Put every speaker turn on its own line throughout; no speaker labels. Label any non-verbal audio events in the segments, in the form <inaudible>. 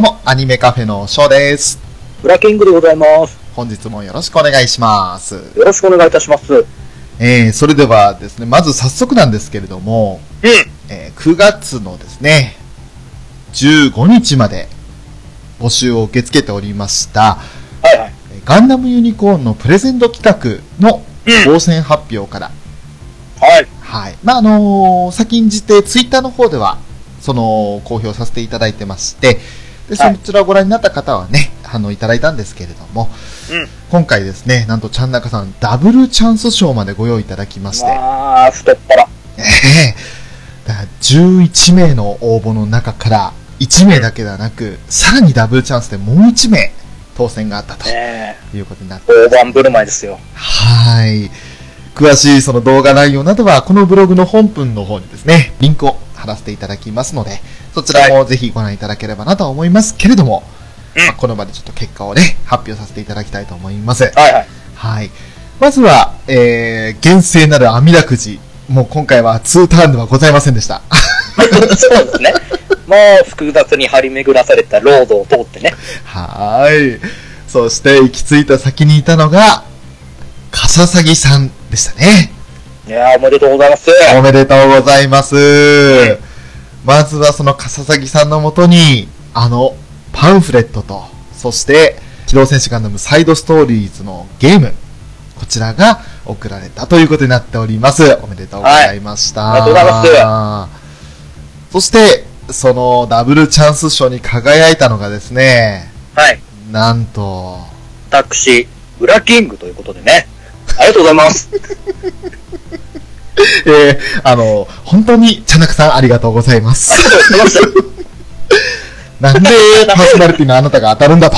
うも、アニメ
カフェのショーです。
ブラキングでございます。
本日もよろしくお願いします。
よろしくお願いいたします。うん。
えー、それではですね、まず早速なんですけれども、えー9月のですね、15日まで募集を受け付けておりました、
はいはい。
えーガンダムユニコーンのプレゼント企画の
うん。
当選発表から、
はい。
はい。まあ、あのー先んじて、ツイッターの方では、その、公表させていただいてまして、で、そ
はい
ちらをご覧になった方はね、あの、いただいたんですけれども、
うん。
今回ですね、なんとちゃんなかさん、ダブルチャンス賞までご用意いただきまして、
まあ、太っ腹。
ええだから11名の応募の中から、1名だけではなく、さらにダブルチャンスでもう1名当選があったと
ね
いうことになって、
え。大盤振る舞いですよ。
はい。詳しいその動画内容などは、このブログの本文の方にですね、リンクを貼らせていただきますので、そちらもぜひご覧いただければなとは思いますけれども、
うん
まあこの場でちょっと結果をね、発表させていただきたいと思います。
はいはい。
はい。まずは、えー、厳正なる阿弥陀くじ。もう今回は2ターンではございませんでした。
そうですね。<laughs> もう複雑に張り巡らされたロードを通ってね。
はーい。そして行き着いた先にいたのが、カササギさんでしたね。
いやー、おめでとうございます。
おめでとうございます。まずはそのカササギさんのもとに、あの、パンフレットと、そして、機動戦士ガンダムサイドストーリーズのゲーム、こちらが送られたということになっております。おめでとうございました。
はいありがとうございます
そして、そのダブルチャンス賞に輝いたのがですね、
はい。
なんと、
私、ブラキングということでね。ありがとうございます。<laughs>
えー、あの、本当に、チャナクさんありがとうございます。なんで、パーソナリティのあなたが当たるんだと。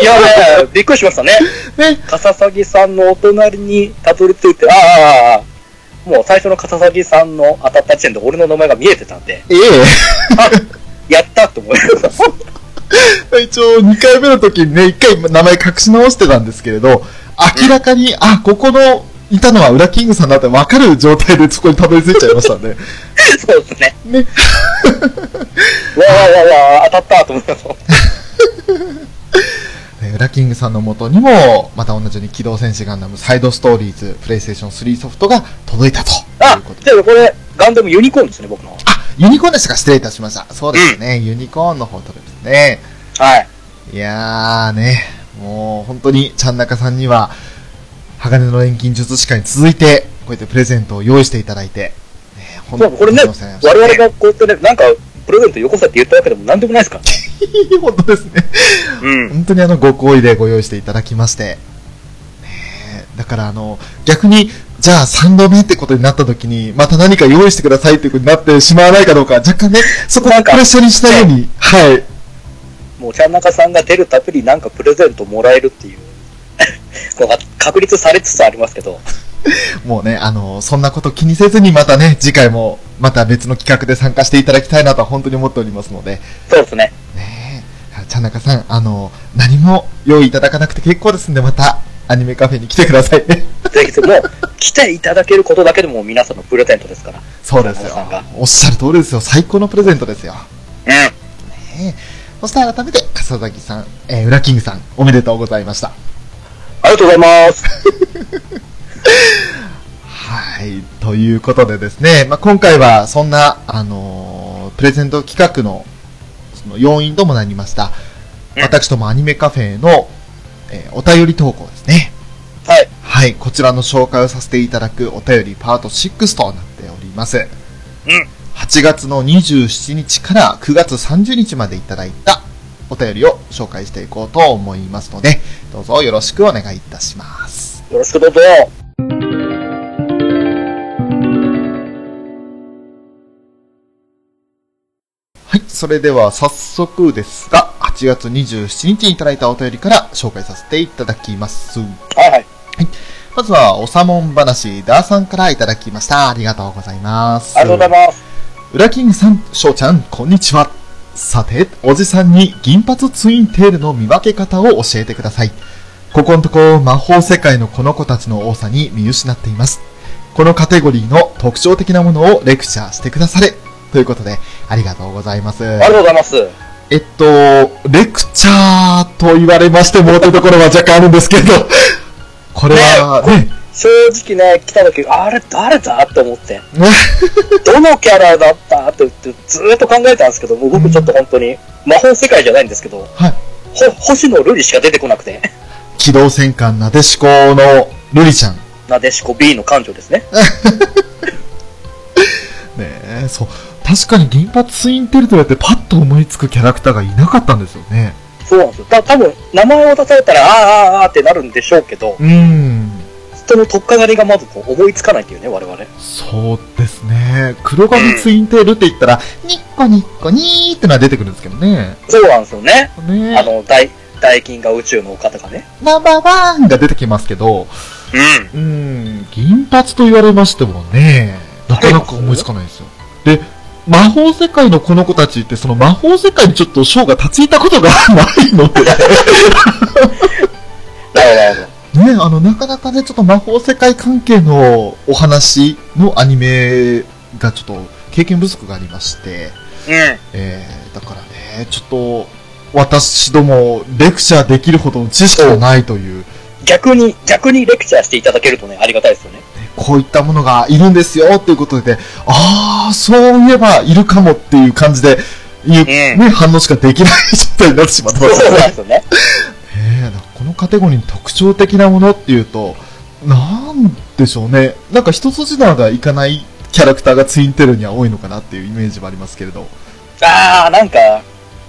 いやね、びっくりしましたね。
ね、
カササギさんのお隣にたどり着いて、ああもう最初のカササギさんの当たった時点で俺の名前が見えてたんで、
え
あ、やったと思いました。
え <laughs> 一応、2回目の時にね、1回名前隠し直してたんですけれど、明らかに、あ、ここの、いたのはウラキングさんだって分かる状態でそこにたどり着いちゃいましたんで。<laughs>
そうですね。
ね。<laughs>
わあわあわあ、当たったと思いました。
えウラキングさんの元にも、また同じように機動戦士ガンダムサイドストーリーズ、プレイステーション3ソフトが届いたと。い
あ
うこと、で。
あこれ、ガンダムユニコーンですね、僕の。
あ、ユニコーンでしたか？失礼いたしました。そうですね。ユニコーンの方届いですね。
はい。
いやーね、もう本当にちゃんなかさんには、鋼の錬金術師会に続いて、こうやってプレゼントを用意していただいて、ね、本
そう、これね、我々がこうやってね、なんか、プレゼントよこせって言ったわけでもなんでもないですからね。<laughs>
本当ですね。
うん。
本当にあの、ご好意でご用意していただきまして、ねだからあの、逆に、じゃあ3度目ってことになった時に、また何か用意してくださいっていうことになってしまわないかどうか、若干ね、そこはプレッシャーにしたように、はい。
もう、ちゃんなかさんが出るたびになんかプレゼントもらえるっていう。<laughs> のが確立されつつありますけど、<laughs>
もうね、あの、そんなこと気にせずにまたね、次回もまた別の企画で参加していただきたいなとは本当に思っておりますので、
そうですね。
ねえ、ちゃんなかさん、あの、何も用意いただかなくて結構ですんで、またアニメカフェに来てくださいね。<laughs>
ぜひ、もう、来ていただけることだけでも皆さんのプレゼントですから。
そうですよ。おっしゃる通りですよ。最高のプレゼントですよ。
うん。
ねえそして改めて、笠崎さん、えー、ウラキングさん、おめでとうございました。
ありがとうございます。<laughs>
はい。ということでですね、まあ、今回はそんな、あのープレゼント企画の、その要因ともなりました、
うん
私どもアニメカフェの、えーお便り投稿ですね。
はい。
はい。こちらの紹介をさせていただくお便りパート6となっております。
うん。
8月の27日から9月30日までいただいたお便りを紹介していこうと思いますので、どうぞよろしくお願いいたします。
よろしくどうぞ。
はい。それでは早速ですが、8月27日にいただいたお便りから紹介させていただきます。
はいはい。
まずは、おさもん話、ダーさんからいただきました。ありがとうございます。
ありがとうございます。
ウラキングさん、翔ちゃん、こんにちは。さて、おじさんに銀髪ツインテールの見分け方を教えてください。ここのとこ魔法世界のこの子たちの多さに見失っています。このカテゴリーの特徴的なものをレクチャーしてくだされ。ということで、ありがとうございます。
ありがとうございます。
えっと、レクチャーと言われましてもというところは若干あるんですけど、これはね、
正直ね、来た時、あれ誰だって思って、<laughs> どのキャラだったって言って、ずーっと考えたんですけど、もう僕ちょっと本当に、魔法世界じゃないんですけど、
はい。
ほ星野瑠璃しか出てこなくて、
機動戦艦なでしこのルリちゃん。
なでしこ B の館長ですね。<laughs>
ねえ、そう。確かに銀髪ツインテールとやってパッと思いつくキャラクターがいなかったんですよね。
そうなんですよ。た多分名前を出されたら、あーあーあーってなるんでしょうけど、
うーん。
人の取っかかりがまずこう思いつかないっていうね、我々。
そうですね。黒髪ツインテールって言ったら、ニッコニッコニーってのは出てくるんですけどね。
そうなんですよね。
ね
あの、大、大金が宇宙のお方がね。
ナンバーワンが出てきますけど、
うん。
うーん、銀髪と言われましてもね、なかなか思いつかないですよ。で、魔法世界のこの子たちって、その魔法世界にちょっとショーが立ち入ったことがないので、<laughs>
なるほど。
ね、あの、なかなかね、ちょっと魔法世界関係のお話のアニメがちょっと経験不足がありまして、
うん。
えー、だからね、ちょっと、私ども、レクチャーできるほどの知識がないという、
逆に、逆にレクチャーしていただけるとね、ありがたいですよね。
こういったものがいるんですよっていうことで、ああ、そういえばいるかもっていう感じで、いう、ね、反応しかできない状態になってしまってますよね
そうなんで。すよね。<laughs>
ええこのカテゴリーに特徴的なものっていうと、なんでしょうね。なんか一筋縄がいかないキャラクターがツインテールには多いのかなっていうイメージはありますけれど。
あー、なんか、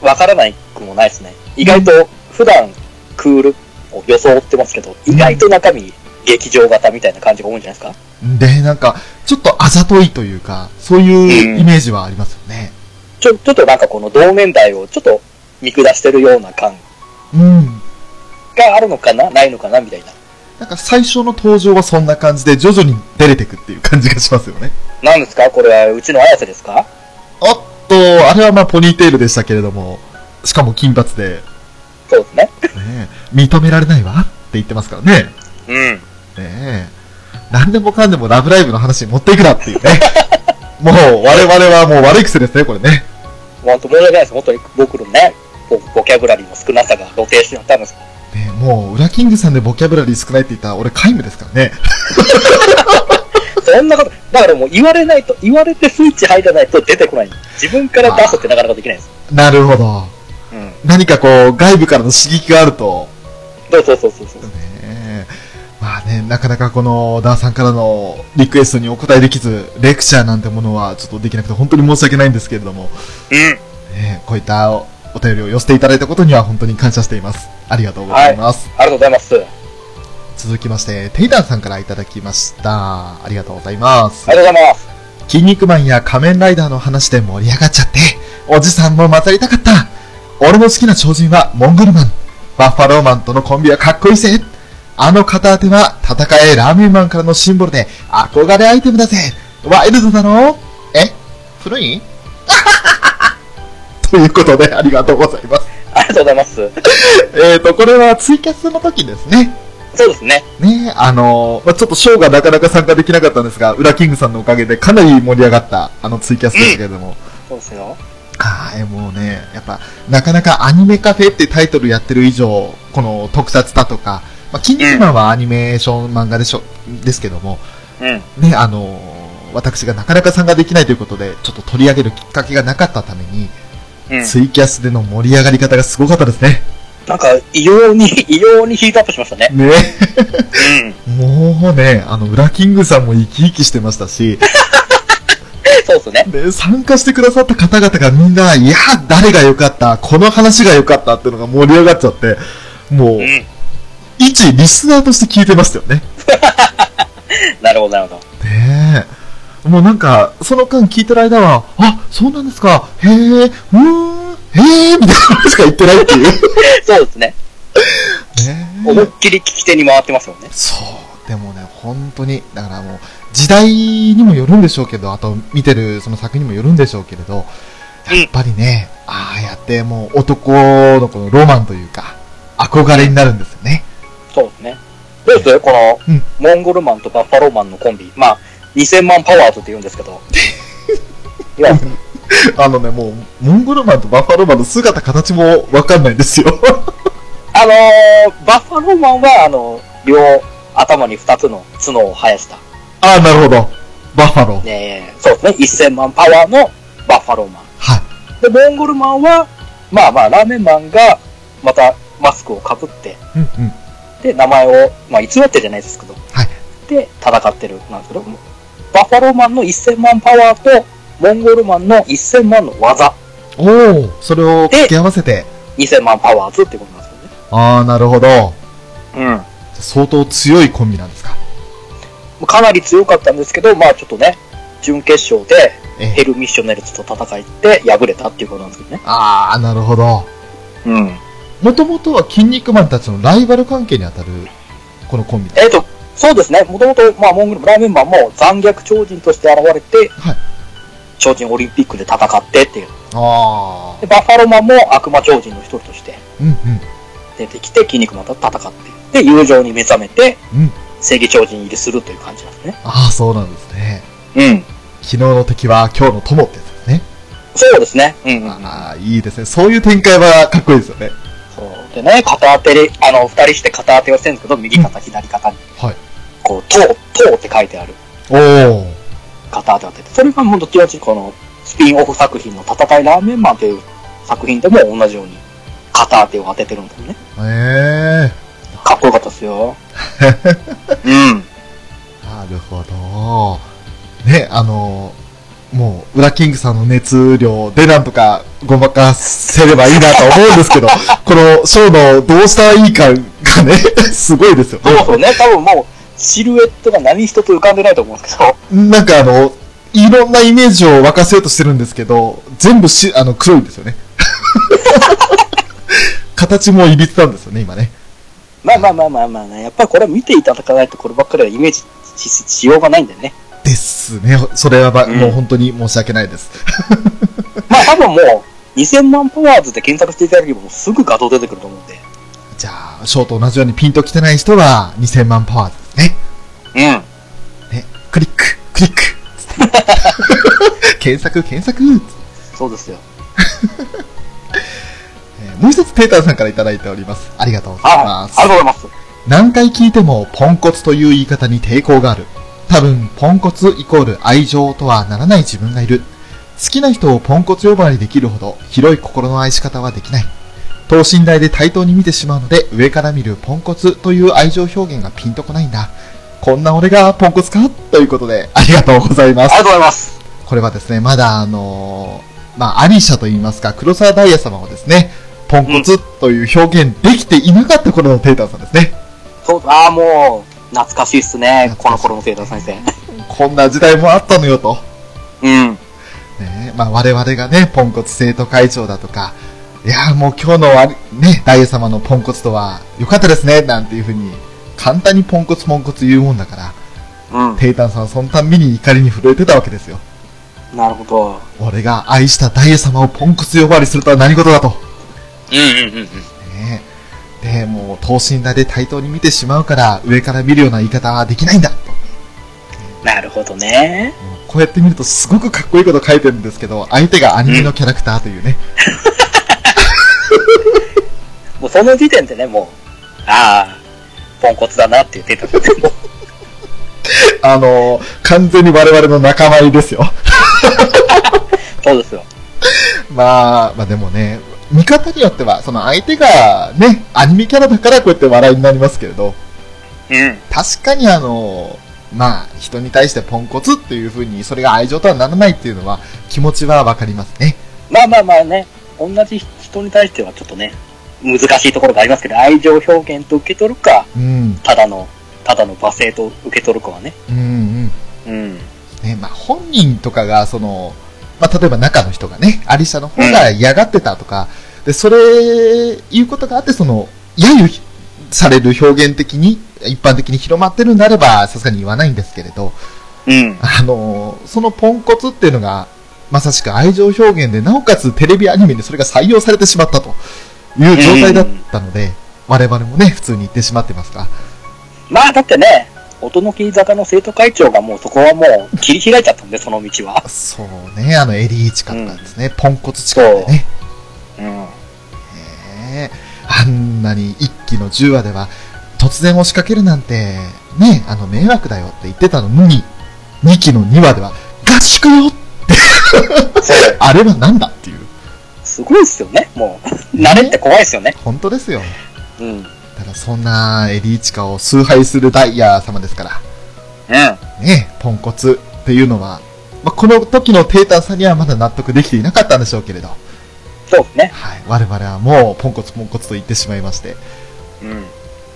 わからないくもないですね。意外と、普段、クールを装ってますけど、意外と中身、劇場型みたいな感じが多いんじゃないですか？
で、なんか、ちょっとあざといというか、そういうイメージはありますよね。
ちょ、ちょっとなんかこの同年代をちょっと見下してるような感
うん。
があるのかな？ないのかな？みたいな。
なんか最初の登場はそんな感じで、徐々に出れてくっていう感じがしますよね。
なんですか？これはうちの綾瀬ですか？
おっと、あれはまあポニーテールでしたけれども、しかも金髪で、
そうですね。
ねえ、認められないわって言ってますからね。
うん。
ねえ。何でもかんでもラブライブの話に持っていくなっていうね。<laughs> もう、我々はもう悪い癖ですね、これね。
本当申し訳ないです。本当に僕のね、ボボキャブラリーの少なさが露呈してたんです。
ねえもう、ウラキングさんでボキャブラリー少ないって言ったら、俺皆無ですからね。
そんなこと、だからもう言われないと、言われてスイッチ入らないと出てこない。自分から出すってなかなかできないんです。
なるほど。
うん。
何かこう、外部からの刺激があると、
そうそうそうそうそう。
ねえまあね、なかなかこの、ダーさんからのリクエストにお答えできず、レクチャーなんてものはちょっとできなくて本当に申し訳ないんですけれども、
うん。
ね、こういったおお便りを寄せていただいたことには本当に感謝しています。ありがとうございます。
ありがとうございます。
続きまして、テイダーさんからいただきました。ありがとうございます
あり。がとうございます。
筋肉マンや仮面ライダーの話で盛り上がっちゃって、おじさんも混ざりたかった。俺の好きな超人はモンゴルマン。バッファローマンとのコンビはかっこいいぜ。あの片手は戦えラーメンマンからのシンボルで憧れアイテムだぜワイルドだろ？え？古い？ということで、ありがとうございます。
ありがとうございます。
えっと、これはツイキャスの時ですね。
そうですね。
ねあのまあ、ちょっとショーがなかなか参加できなかったんですが、ウラキングさんのおかげでかなり盛り上がった、あのツイキャスですけれども。
そうですよ。
はい、もうね、やっぱ、なかなかアニメカフェってタイトルやってる以上、この特撮だとか、まあ、キン肉マンはアニメーション漫画でしょ、ですけども、
うん。
ね、あの私がなかなか参加できないということで、ちょっと取り上げるきっかけがなかったために、
うん。
ツイキャスでの盛り上がり方がすごかったですね。
なんか、異様に、<laughs> 異様にヒートアップしましたね。
ね。
うん。<laughs>
もうね、あの、ウラキングさんも生き生きしてましたし、<laughs>
そうですね。
で、参加してくださった方々がみんな、いや、誰が良かった、この話が良かったっていうのが盛り上がっちゃって、もう、
うん。
一リスナーとして聞いてましたよね。
なるほど、なるほど。
ねえ。もうなんか、その間聞いてる間は、あ、そうなんですか、へえ、うーん、へえ、みたいなことしか言ってないっていう。ね <laughs>
そうですね。思いっきり聞き手に回ってますよね。
そう。でもね、本当に、だからもう、時代にもよるんでしょうけど、あと見てるその作品にもよるんでしょうけれど、やっぱりね、ああやってもう男のこのロマンというか、憧れになるんですよね。
そうですね。どうです？この、
うん
モンゴルマンとバッファローマンのコンビ。まあ、2000万パワーズって言うんですけど。<laughs> いや、
あのね、もう、モンゴルマンとバッファローマンの姿、形もわかんないんですよ。<laughs>
あのー、バッファローマンは、あの、両頭に2つの角を生やした。
ああ、なるほど。バッファロー。
ね、そうですね。1000万パワーのバッファローマン。
はい。
で、モンゴルマンは、まあまあ、ラーメンマンが、またマスクをかぶって、
うんうん。
で、名前を、まあ、偽ってじゃないですけど、
はい。
で、戦ってる、なんですけど、バッファローマンの1000万パワーと、モンゴルマンの1000万の技、
おお、それを掛け合わせて。
2000万パワーズってことなんですよね。
ああ、なるほど。
うん。
相当強いコンビなんですか？
かなり強かったんですけど、まあちょっとね、準決勝で
え
ヘルミッショネルズと戦いって敗れたっていうことなんですけどね。
ああ、なるほど。
うん。
もともとは筋肉マンたちのライバル関係にあたる、このコンビで。
えっ、と、そうですね、もともと、まあモンゴルラーメンマンも残虐超人として現れて、
はい。
超人オリンピックで戦ってっていう。
ああ
で、。バッファローマンも悪魔超人の一人として
うんうん。
出てきて、筋肉マンと戦って、で、友情に目覚めて、
うん。
正義超人入りするという感じなんですね。
ああ、そうなんですね。
うん。
昨日の敵は今日の友ってやつですね。
そうですね。うんうんうん。
ああ、いいですね。そういう展開はかっこいいですよね。
そう。でね、片手で、あの、二人して片手をしてるんですけど、右肩、左肩に、
はい。
こう、塔、塔って書いてある
おお。
片手を当てて、それがもうどっちどっちこの、スピンオフ作品の戦いラーメンマンという作品でも同じように、片手を当ててるんですよね。
ええ
かっこよかったですよ。うん。
なるほど。ね、あの、もう、ウラキングさんの熱量でなんとかごまかせればいいなと思うんですけど、<laughs> このショーのどうしたらいいかがね、すごいですよね。
そうそうね、多分もう、シルエットが何一つ浮かんでないと思うんですけど、
なんかあの、いろんなイメージを沸かせようとしてるんですけど、全部し、あの、黒いんですよね。<laughs> 形もいびつなんですよね、今ね。
まあまあまあまあまあね、やっぱりこれは見ていただかないとこればっかりはイメージししようがないんだよね。
ですね。それはば、
うん
もう本当に申し訳ないです。<laughs>
まあ多分もう、2000万パワーズで検索していただければすぐ画像出てくると思うんで。
じゃあ、ショーと同じようにピンと来てない人は2000万パワーですね。
うん。
ね、クリック、クリック。<laughs> 検索、検索。
そうですよ。<laughs>
えーもう一つペーターさんからいただいております。ありがとうござい。ます
ありが。とうございます。
何回聞いてもポンコツという言い方に抵抗がある。多分、ポンコツイコール愛情とはならない自分がいる。好きな人をポンコツ呼ばわりできるほど広い心の愛し方はできない。等身大で対等に見てしまうので上から見るポンコツという愛情表現がピンとこないんだ。こんな俺がポンコツか？ということでありがとうございます
あり。がとうございます。
これはですね、まだあのーまあ、アリシャと言いますか、黒沢ダイヤ様をですね、ポンコツという表現できていなかった頃のテーターさんですね。
そう、ああ、もう、懐かしいっすね。この頃の生徒先生。
こんな時代もあったのよと。
うん。
ねまあ、我々がね、ポンコツ生徒会長だとか、いやーもう今日のありね、ダイヤ様のポンコツとは良かったですね、なんていうふうに簡単にポンコツポンコツ言うもんだから、
うん。
テイタンさんはそのたんびに怒りに震えてたわけですよ。
なるほど。
俺が愛したダイエ様をポンコツ呼ばわりするとは何事だと。
うんうんうんうん。
ねえで、もう等身大で対等に見てしまうから、上から見るような言い方はできないんだと。
なるほどね。
こうやって見るとすごくかっこいいこと書いてるんですけど、相手がアニメのキャラクターというね。<laughs>
もうその時点でね、もう、ああ、ポンコツだなって言ってたんですけど。
あのー完全に我々の仲間入りですよ。
そうですよ。
まあ、まあでもね、見方によっては、その相手がね、アニメキャラだからこうやって笑いになりますけれど、
うん。
確かにあの、まあ、人に対してポンコツっていう風に、それが愛情とはならないっていうのは、気持ちはわかりますね。
まあまあまあね、同じ人に対してはちょっとね、難しいところがありますけど、愛情表現と受け取るか、
うん、
ただの、ただの罵声と受け取るかはね。
うん、うん。
うん。
ね、まあ本人とかが、その、まあ例えば中の人がね、アリシャの方が嫌がってたとか、で、それ、いうことがあって、その、揶揄される表現的に、一般的に広まってるんであれば、さすがに言わないんですけれど、
うん。
あの、そのポンコツっていうのが、まさしく愛情表現で、なおかつテレビアニメにそれが採用されてしまったという状態だったので、我々もね、普通に言ってしまってますが、
まあだってね、音の木坂の生徒会長がもうそこはもう切り開いちゃったんで、<laughs> その道は。
そうね、あの、エリーチカとかですね、ポンコツチカでね、
うん。
ねえあんなに一期の10話では、突然押しかけるなんて、ね、あの、迷惑だよって言ってたのに、2期の2話では、合宿よ
そう。<laughs>
あれはなんだっていう。
すごいですよね、もう。慣れって怖いですよね。
本当ですよ。
うん。
ただそんなエリーチカを崇拝するダイヤ様ですから、
うん。
ね、ポンコツっていうのは、まあ、この時のテータンさんにはまだ納得できていなかったんでしょうけれど、
そうですね。
はい、我々はもうポンコツポンコツと言ってしまいまして、
うん。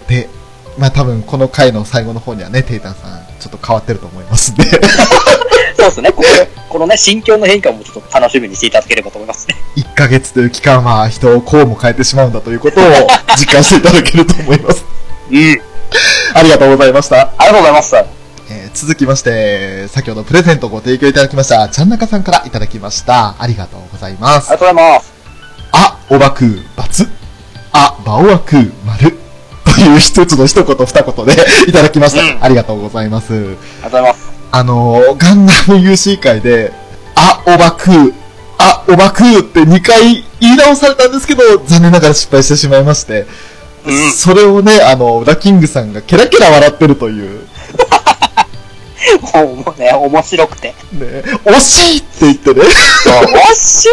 で、まあ多分この回の最後の方にはね、テイタンさん、ちょっと変わってると思いますんで、<laughs>
そうですね。こここのね、心境の変化もちょっと楽しみにしていただければと思いますね。
1ヶ月という期間は人をこうも変えてしまうんだということを <laughs> 実感していただけると思います。
うん。
ありがとうございました。
ありがとうございます。
えー続きまして、先ほどプレゼントをご提供いただきました、ちゃんなかさんからいただきました。ありがとうございます
あり。がとうございます。
あ、おばく、バツ。あ、ばおわく、丸。という一つの一言二言で <laughs> いただきました。
うん
ありがとうございます。
ありがとうございます。
あのー、ガンダム UC 会で、あ、おばく、あ、おばくって2回言い直されたんですけど、残念ながら失敗してしまいまして、
うん
それをね、あの、ラキングさんがケラケラ笑ってるという、<laughs>
もうね、面白くて。
ね、惜しいって言ってね、
惜しい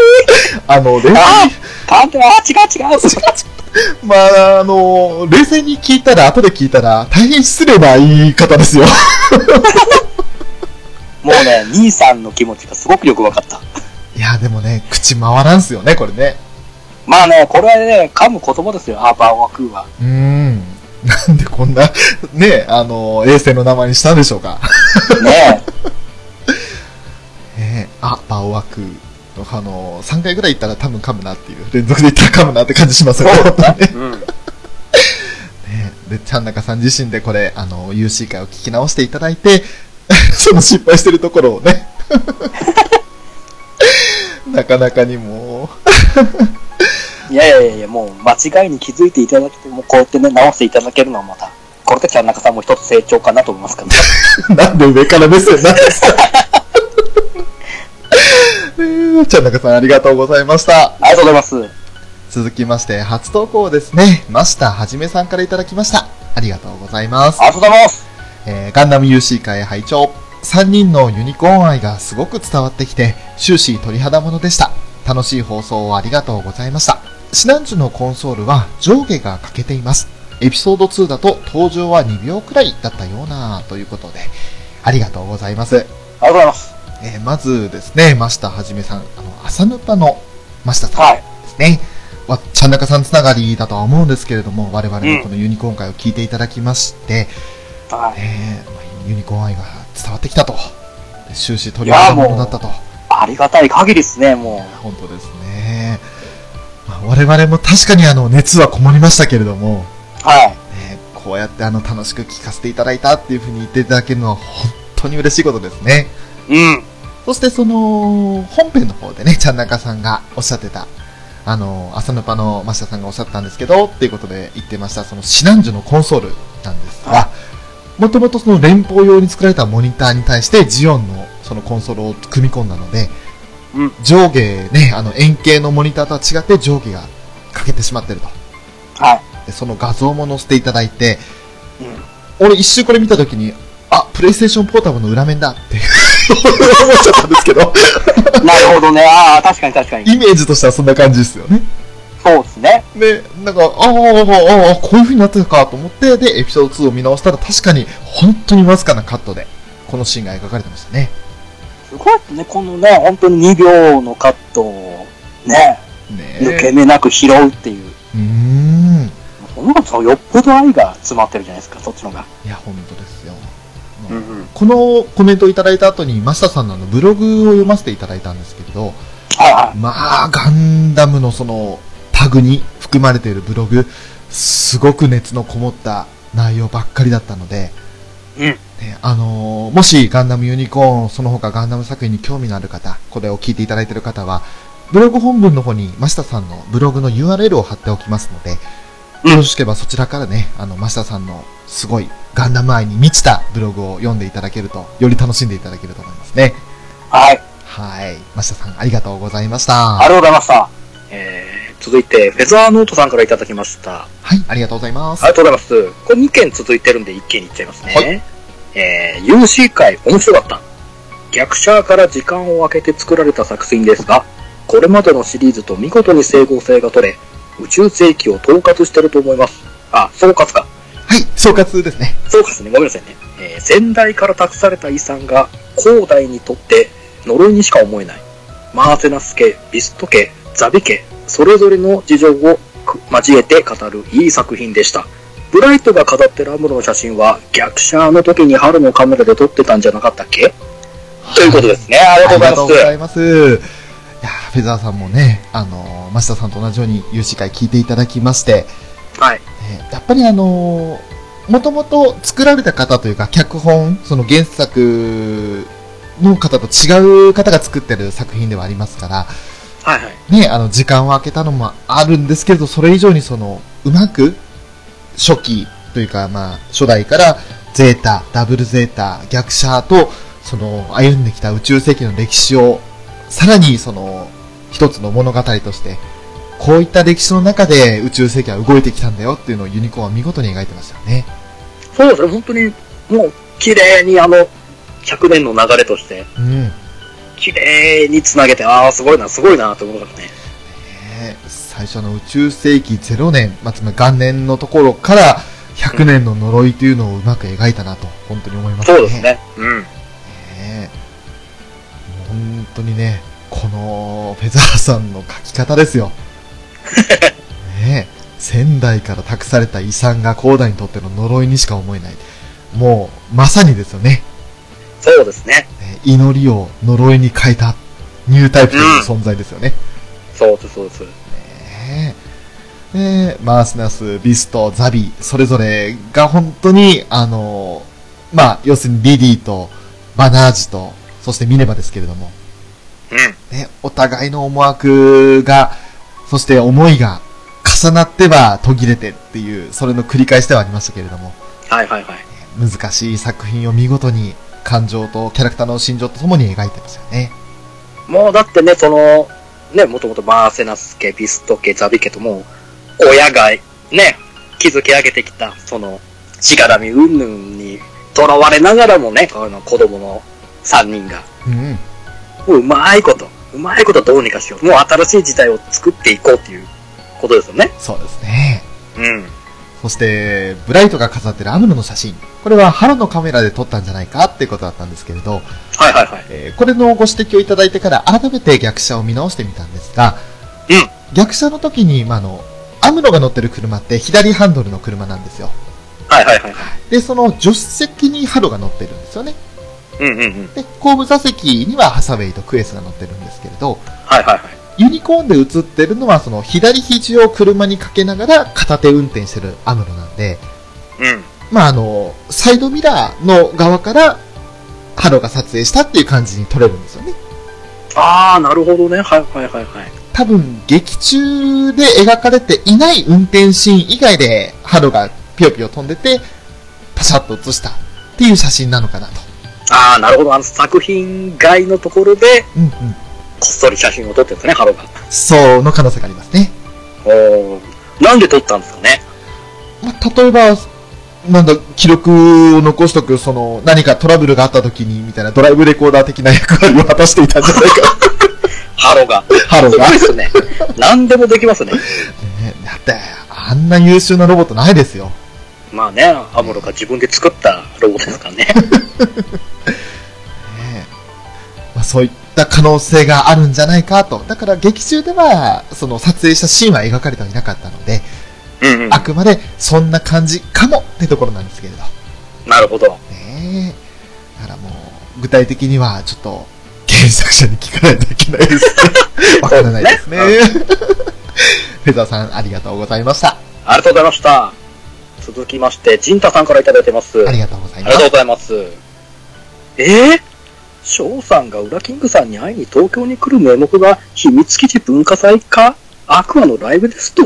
あの、冷静に
あパンテあ違う違う。<laughs>
まあ、あの、冷静に聞いたら、後で聞いたら、大変失礼な言い方ですよ。<laughs>
もうね、<laughs> 兄さんの気持ちがすごくよくわかった。
いや、でもね、口回らんすよね、これね。
まあね、これはね、噛む言葉ですよ、アーバーワクーは。
うーん。<laughs> なんでこんな、ね、あの、衛星の名前にしたんでしょうか。
ね
えー、<laughs> あ、バオワク。あの、3回ぐらい言ったら多分噛むなっていう、連続で言ったら噛むなって感じしますよね。
うん。
ねで、ちゃんなかさん自身でこれ、あの、UC 会を聞き直していただいて、<laughs> その失敗してるところをね、<laughs> なかなかにも <laughs>
いやいやいや、もう間違いに気づいていただけて、もうこうやってね、直していただけるのはまた、これでちゃん中さんも一つ成長かなと思いますから、
う、なんで上から目線なんですか？えーちゃんなかさんありがとうございました。
ありがとうございます。
続きまして、初投稿ですね。マスターはじめさんからいただきました。ありがとうございます
あ。りがとうございます。
えーガンダム UC 会拝聴3人のユニコーン愛がすごく伝わってきて、終始鳥肌ものでした。楽しい放送をありがとうございました。シナンジュのコンソールは上下が欠けています。エピソード2だと登場は2秒くらいだったようなということで、ありがとうございます。
ありがとうございます。
えーまずですね、マスターはじめさん、あの、朝ぬぱのマスターさん。
はい。
ですね。わちゃんなかさんつながりだとは思うんですけれども、我々のこのユニコーン会を聞いていただきまして、
はい。
えーまあユニコーン愛が伝わってきたと。で終始取り上げたものだったと。
ありがたい限りですね、も
本当ですね。まあ、我々も確かにあの、熱はこもりましたけれども、
う。はい。
ね、ここうやってあの楽しく聞かせていただいたっていう風に言っていただけるのは本当に嬉しいことですね。
うん。
そしてその、本編の方でね、ちゃんなかさんがおっしゃってた、あの、朝のパのマシタさんがおっしゃったんですけど、っていうことで言ってました、そのシナンジュのコンソールなんですが、もともとその連邦用に作られたモニターに対してジオンのそのコンソールを組み込んだので、
うん
上下ね、あの円形のモニターとは違って上下が欠けてしまってると。
はい。
でその画像も載せていただいて、
うん。
俺一瞬これ見たときに、あ、プレイステーションポータブルの裏面だって思っちゃったんですけど、<laughs>
なるほどね。ああ、確かに確かに。
イメージとしてはそんな感じですよね。
そうですね。
で、なんか、ああ、ああ、ああ、こういう風になってたかと思って、で、エピソード2を見直したら確かに、本当にわずかなカットで、このシーンが描かれてましたね。
すごいですね。このね、本当に2秒のカットを、ね、
ね
抜け目なく拾うっていう。
うーん。
その方がよっぽど愛が詰まってるじゃないですか、そっちのが。
いや、本当ですよ。
うんうん。
このコメントをいただいた後に、マスタさんのあのブログを読ませていただいたんですけれど、
はいはい。
まあ、ガンダムのそのタグに含まれているブログ、すごく熱のこもった内容ばっかりだったので、
うん。
ねあのーもしガンダムユニコーン、その他ガンダム作品に興味のある方、これを聞いていただいている方は、ブログ本文の方にマシタさんのブログの URL を貼っておきますので、
うん
よろしければそちらからね、あの、マシタさんのすごいガンダム愛に満ちたブログを読んでいただけると、より楽しんでいただけると思いますね。
はい。
はい。マシタさん、ありがとうございまし
あ
た。
りがとうございました。えー、続いて、フェザーノートさんからいただきました。
はい、ありがとうございます。
ありがとうございます。これ2件続いてるんで1件いっちゃいますね。
はい
えー、UC 会面白かった。逆シャーから時間を空けて作られた作品ですが、これまでのシリーズと見事に整合性が取れ、宇宙世紀を統括してると思います。あ、総括か。
はい、総括ですね。
そうですね、ごめんなさいね。えー先代から託された遺産が後代にとって呪いにしか思えない。マーセナス家、ビスト家、ザビ家、それぞれの事情をく交えて語るいい作品でした。ブライトが飾ってるアムロの写真は逆シャーの時に春のカメラで撮ってたんじゃなかったっけ？ということですね。ありがとうございます。
いやーフェザーさんもね、あのー、マシタさんと同じように有志会聞いていただきまして、
はい。
えーやっぱりあのー、もともと作られた方というか、脚本、その原作の方と違う方が作ってる作品ではありますから、
はいはい。
ね、あの、時間を空けたのもあるんですけれど、それ以上にその、うまく、初期というか、まあ、初代から、ゼータ、ダブルゼータ、逆シャーと、その、歩んできた宇宙世紀の歴史を、さらに、その、一つの物語として、こういった歴史の中で宇宙世紀は動いてきたんだよっていうのをユニコーンは見事に描いてましたよね。
そうですね、本当にもう綺麗にあの、100年の流れとして、
うん。ね
綺麗につなげて、ああ、すごいな、すごいな、と思いますね。
最初の宇宙世紀0年、まあ、つまり元年のところから、100年の呪いというのをうまく描いたなと、本当に思いますね。
そうですね。うん。
ね本当にね、このフェザーさんの書き方ですよ。<laughs> ねえ仙台から託された遺産が高大にとっての呪いにしか思えない。もう、まさにですよね。
そうですね。
ね祈りを呪いに変えたニュータイプという存在ですよね。
そうです、そうです。
ねえで、マースナス、ビスト、ザビ、それぞれが本当に、あの、まあ、要するにリディと、バナージと、そしてミネバですけれども、
うん。
ね、お互いの思惑が、そして思いが重なっては途切れてっていう、それの繰り返しではありましたけれども、
はいはいはい。
難しい作品を見事に感情とキャラクターの心情とともに描いてますよね。
もうだってね、その、ね、もともとマーセナス家、ビスト家、ザビ家ともう、親がね、築き上げてきた、その、しがらみ云々に囚われながらもね、あの子供の3人が、
うん。
うまいこと、うまいことどうにかしよう。もう新しい時代を作っていこうっていうことですよね。
そうですね。
うん。
そして、ブライトが飾ってるアムロの写真。これはハロのカメラで撮ったんじゃないかっていうことだったんですけれど、
はいはいはい。
えーこれのご指摘をいただいてから改めて逆車を見直してみたんですが、
うん
逆車の時に、まあ、あの、アムロが乗ってる車って左ハンドルの車なんですよ。
はいはいはいはい。
で、その助手席にハロが乗ってるんですよね。
うんうんうん。
で、後部座席にはハサウェイとクエスが乗ってるんですけれど、
はいはいはい。
ユニコーンで映ってるのはその左肘を車にかけながら片手運転してるアムロなんで、
うん。
まあ、あの、サイドミラーの側から、ハロが撮影したっていう感じに撮れるんですよね。
ああ、なるほどね。はいはいはいはい。
多分、劇中で描かれていない運転シーン以外で、ハロがピヨピヨ飛んでて、パシャッと写したっていう写真なのかなと。
ああ、なるほど。あの作品外のところで、
うんうん。
こっそり写真を撮ってるんですね、ハロが。
そうの可能性がありますね。
おーなんで撮ったんですかね？
まあ、例えば、なんだ、記録を残しとく、その、何かトラブルがあった時に、みたいなドライブレコーダー的な役割を果たしていたんじゃないか。<laughs>
ハロが。
ハロが。
すごい
ね
ですね。何でもできますね。
だって、あんな優秀なロボットないですよ。
まあね、アムロが自分で作ったロボットですからね。<laughs>
ねまあ、そういった可能性があるんじゃないかと。だから劇中では、その撮影したシーンは描かれてはいなかったので、
うんうん
あ。くまでそんな感じかもってところなんですけれど。
なるほど。
ねえ。だからもう、具体的にはちょっと、原作者に聞かないといけないですね。<laughs> わからないですね。<laughs> フェザーさん、ありがとうございました。
ありがとうございました。続きまして、ジンタさんからいただいてます。
ありがとうござい
ありがとう
ます。
ございます。えー、翔さんがウラキングさんに会いに東京に来る名目が秘密基地文化祭か？アクアのライブですと？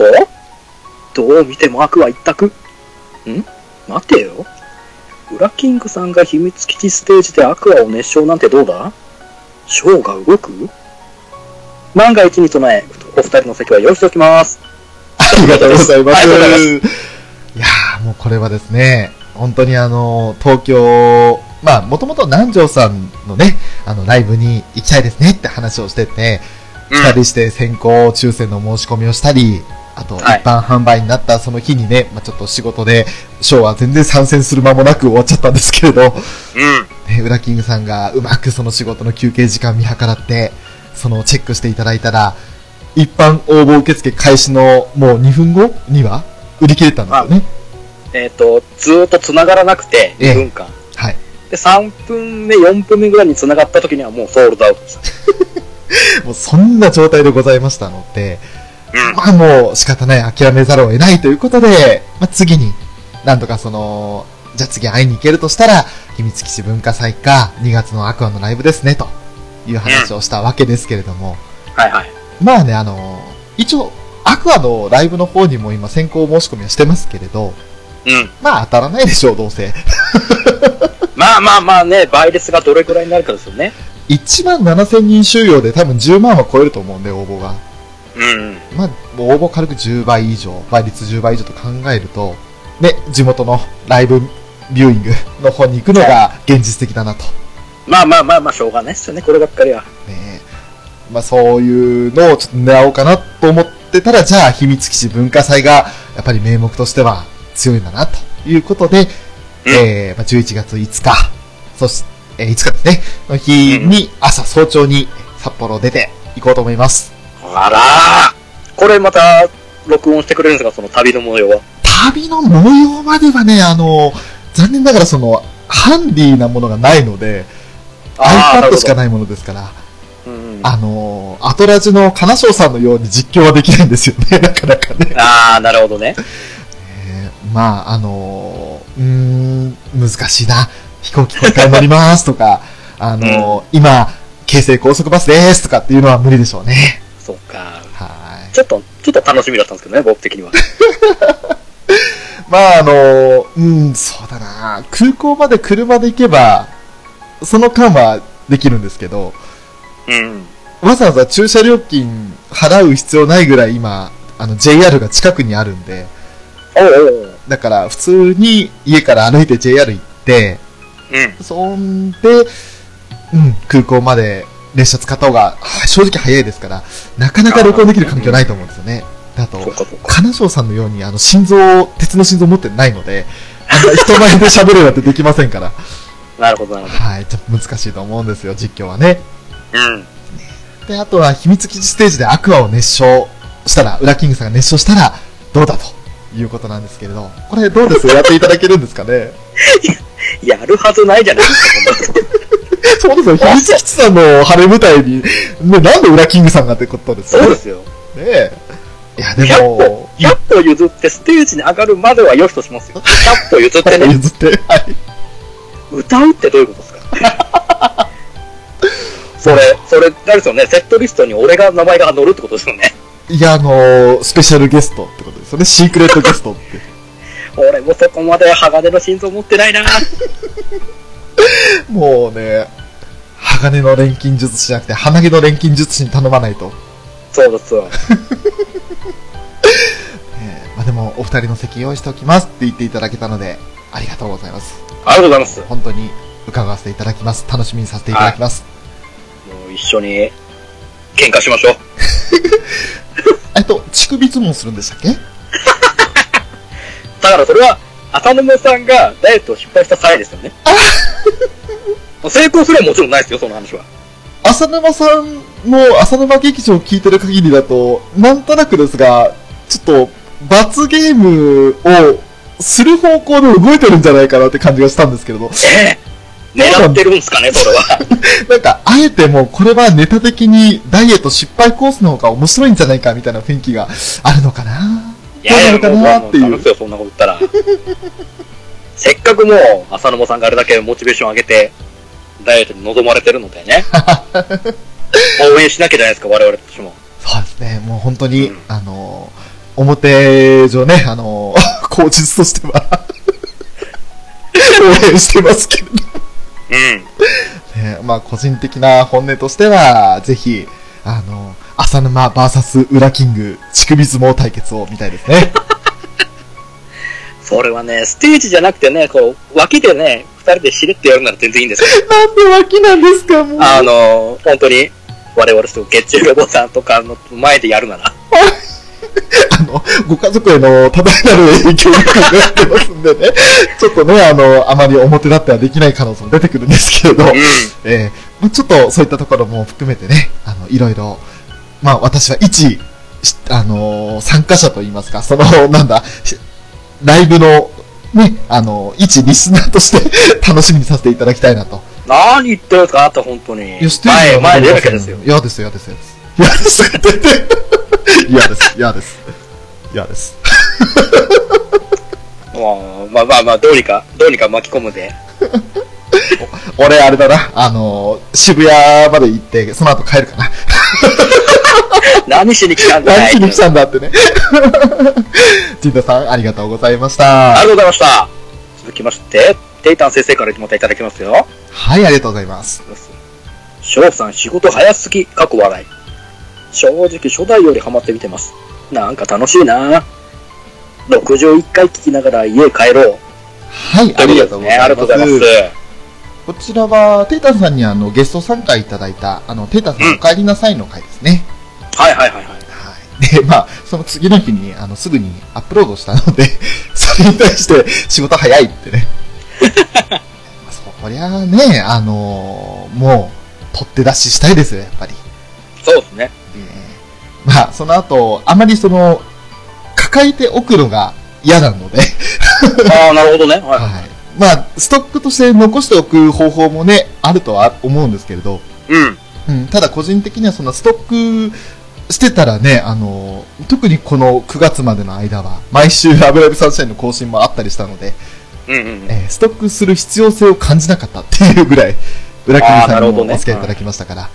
どう見てもアクア一択。ん？待てよ。ウラキングさんが秘密基地ステージでアクアを熱唱なんてどうだ？ショーが動く？万が一に備え、お二人の席は用意しておきます。
ありがとうございます。
ありがとうござい
いやー、もうこれはですね、本当にあの、東京、まあ、もともと南條さんのね、あの、ライブに行きたいですねって話をしてて、
うん
二人して先行抽選の申し込みをしたり、あと、一
はい
般販売になったその日にね、まあ、ちょっと仕事で、ショーは全然参戦する間もなく終わっちゃったんですけれど、
うん。
ね、ウラキングさんがうまくその仕事の休憩時間見計らって、そのチェックしていただいたら、一般応募受付開始のもう2分後には売り切れたんですよね。
えっ、と、ずーっと繋がらなくて、
ええ
2分間。
はい。
で、3分目、4分目ぐらいに繋がった時にはもうソールドアウトです。<laughs>
もうそんな状態でございましたので、
うん。
まあもう仕方ない、諦めざるを得ないということで、まあ次に、なんとかその、じゃあ次会いに行けるとしたら、秘密基地文化祭か、2月のアクアのライブですね、という話をしたわけですけれども、
はいはい。
まあね、あの、一応、アクアのライブの方にも今先行申し込みはしてますけれど、
うん。
まあ当たらないでしょう、どうせ。<laughs>
まあまあまあね、倍率がどれくらいになるかですよね。
1万7000人収容で多分10万は超えると思うんで、応募が。
うん。
まあ、応募軽く10倍以上、倍率10倍以上と考えると、ね、地元のライブビューイングの方に行くのが現実的だなと。
まあまあまあまあ、しょうがないですよね、こればっかりは。
ねまあそういうのをちょっと狙おうかなと思ってたら、じゃあ秘密基地文化祭がやっぱり名目としては強いんだなということで、
うん
えーまあ、11月5日、そして、えー5日ですね、の日に朝早朝に札幌出て行こうと思います。
あらーこれまた、録音してくれるんですか、その旅の模様は。
旅の模様まではね、あの、残念ながらその、ハンディなものがないので、iPad しか
い。
ないものですから、
うん、
あの、アトラジの金賞さんのように実況はできないんですよね、<laughs> なかなかね。
ああ、なるほどね。
えーまあ、あの、うーん、難しいな。飛行機これから乗りますとか、<laughs> あの、今、京成高速バスですとかっていうのは無理でしょうね。
そうか。
はい。
ちょっと、ちょっと楽しみだったんですけどね、僕的には。<laughs>
まあ、あの、うん、そうだな。空港まで車で行けば、その間はできるんですけど、
うん。
わざわざ駐車料金払う必要ないぐらい今、あの JR が近くにあるんで、
おうおう
だから普通に家から歩いて JR 行って、
うん。
そんで、うん、空港まで列車使った方がは正直早いですから、なかなか録音できる環境ないと思うんですよね。であと。金賞さんのようにあの心臓、鉄の心臓持ってないので、あんな人前で喋るなんてできませんから、<laughs>
なるほど、なるほ
はい、ちょっと難しいと思うんですよ、実況はね。
ど。うん。
で、あとは秘密基地ステージでアクアを熱唱したら、ウラキングさんが熱唱したら、どうだということなんですけれど、これどうです？やっていただけるんですかね？
やるはずないじゃないですか、<laughs>
そうですよ、秘密基地さんの晴れ舞台に、ね、なんでウラキングさんがってことですよね。
そうですよ。
ねえ。いや、で
100歩
も、、
100歩譲ってステージに上がるまでは良しとしますよ。100歩譲ってね、
譲って、はい。
歌うってどういうことですか？それ、それ、あれですよね、セットリストに俺が名前が載るってことですよね。
いや、あのースペシャルゲストってことですよね。シークレットゲストって。<laughs>
俺もそこまで鋼の心臓持ってないな <laughs>
もうね、鋼の錬金術師じゃなくて、鼻毛の錬金術師に頼まないと。
そうですよ。<laughs>
えーまあ、でも、お二人の席用意しておきますって言っていただけたので、ありがとうございます。
ありがとうございます。も
本当に伺わせていただきます。楽しみにさせていただきます。
う一緒に喧嘩しましょう。
えっと、乳首質問するんでしたっけ？<laughs>
だからそれは、浅沼さんがダイエットを失敗した際ですよね。<laughs> 成功すればもちろんないですよ、その話は。
浅沼さんの浅沼劇場を聞いてる限りだと、なんとなくですが、ちょっと、罰ゲームをする方向で動いてるんじゃないかなって感じがしたんですけれど、<laughs>
ええ狙ってるんですかね、それは。<laughs>
なんか、あえてもうこれはネタ的にダイエット失敗コースの方が面白いんじゃないかみたいな雰囲気があるのかな？い
やいや、
どうなのかなっていう
そんなこと言ったら。<laughs> せっかくもう、浅沼さんがあれだけモチベーション上げて、ダイエットに臨まれてるのでね。<laughs> 応援しなきゃじゃないですか、我々としても。
そうですね、もう本当に、
うん
あの、表上ね、あの、口実としては、応援してますけれど。
うん。
ね、まあ、個人的な本音としては、ぜひ、あの、浅沼 VS 裏キング、乳首相撲対決を見たいですね。<laughs>
それはね、ステージじゃなくてね、こう、脇でね、二人でしれってやるなら全然いいんですよ。<laughs>
なんで脇なんですか、もう。
あの、本当に、我々と月中ロボさんとかの前でやるなら。<laughs>
ご家族への多大なる影響が考えてますんでね、ちょっとね、あの、あまり表立ってはできない可能性も出てくるんですけれど、
うん。
えーまあちょっとそういったところも含めてね、あの、いろいろ、まあ私は一、しあのー参加者といいますか、その、<laughs> なんだ、しライブの、ね、あの一リスナーとして <laughs> 楽しみにさせていただきたいなと。
何言ってるんですか、あなた本当に。
いや、
前、
は
前出るわけですよ。
嫌です、嫌です、嫌です。嫌です。嫌です、嫌です。嫌です。<laughs>
もうまあまあまあ、どうにか、どうにか巻き込むで。<laughs>
俺、あれだな、あのー渋谷まで行って、その後帰るかな。<laughs>
何しに来たんだい
何しに来たんだってね。ジンタさん、ありがとうございました。
ありがとうございました。続きまして、テイタン先生からまたいただきますよ。
はい、ありがとうございます。
翔さん仕事早すぎ、過去笑い。正直初代よりハマって見てます。なんか楽しいな61回聞きながら家帰ろう。
はい、ありがとうございます。
ありがとうございます。
こちらは、テイタンさんにあの、ゲスト参加いただいた、あの、テイタンさんお帰りなさいの回ですね。
はいはいはいはい。
はい。で、まあ、その次の日に、あの、すぐにアップロードしたので、<laughs> それに対して仕事早いってね。ま <laughs> あそりゃあね、あのーもう、取って出ししたいですよ、やっぱり。
そうですね。
でまあ、その後、あまりその、抱えておくのが嫌なので、
ああ、なるほどね。はい。
はい。まあ、ストックとして残しておく方法もね、あるとは思うんですけれど、
うん。
うん、ただ個人的にはそのストックしてたらね、あの、特にこの9月までの間は、毎週アブライブサンシャインの更新もあったりしたので、
うんうんうん。
えーストックする必要性を感じなかったっていうぐらい、裏切りさにも
なんるほどね
お付き合いいただきましたから、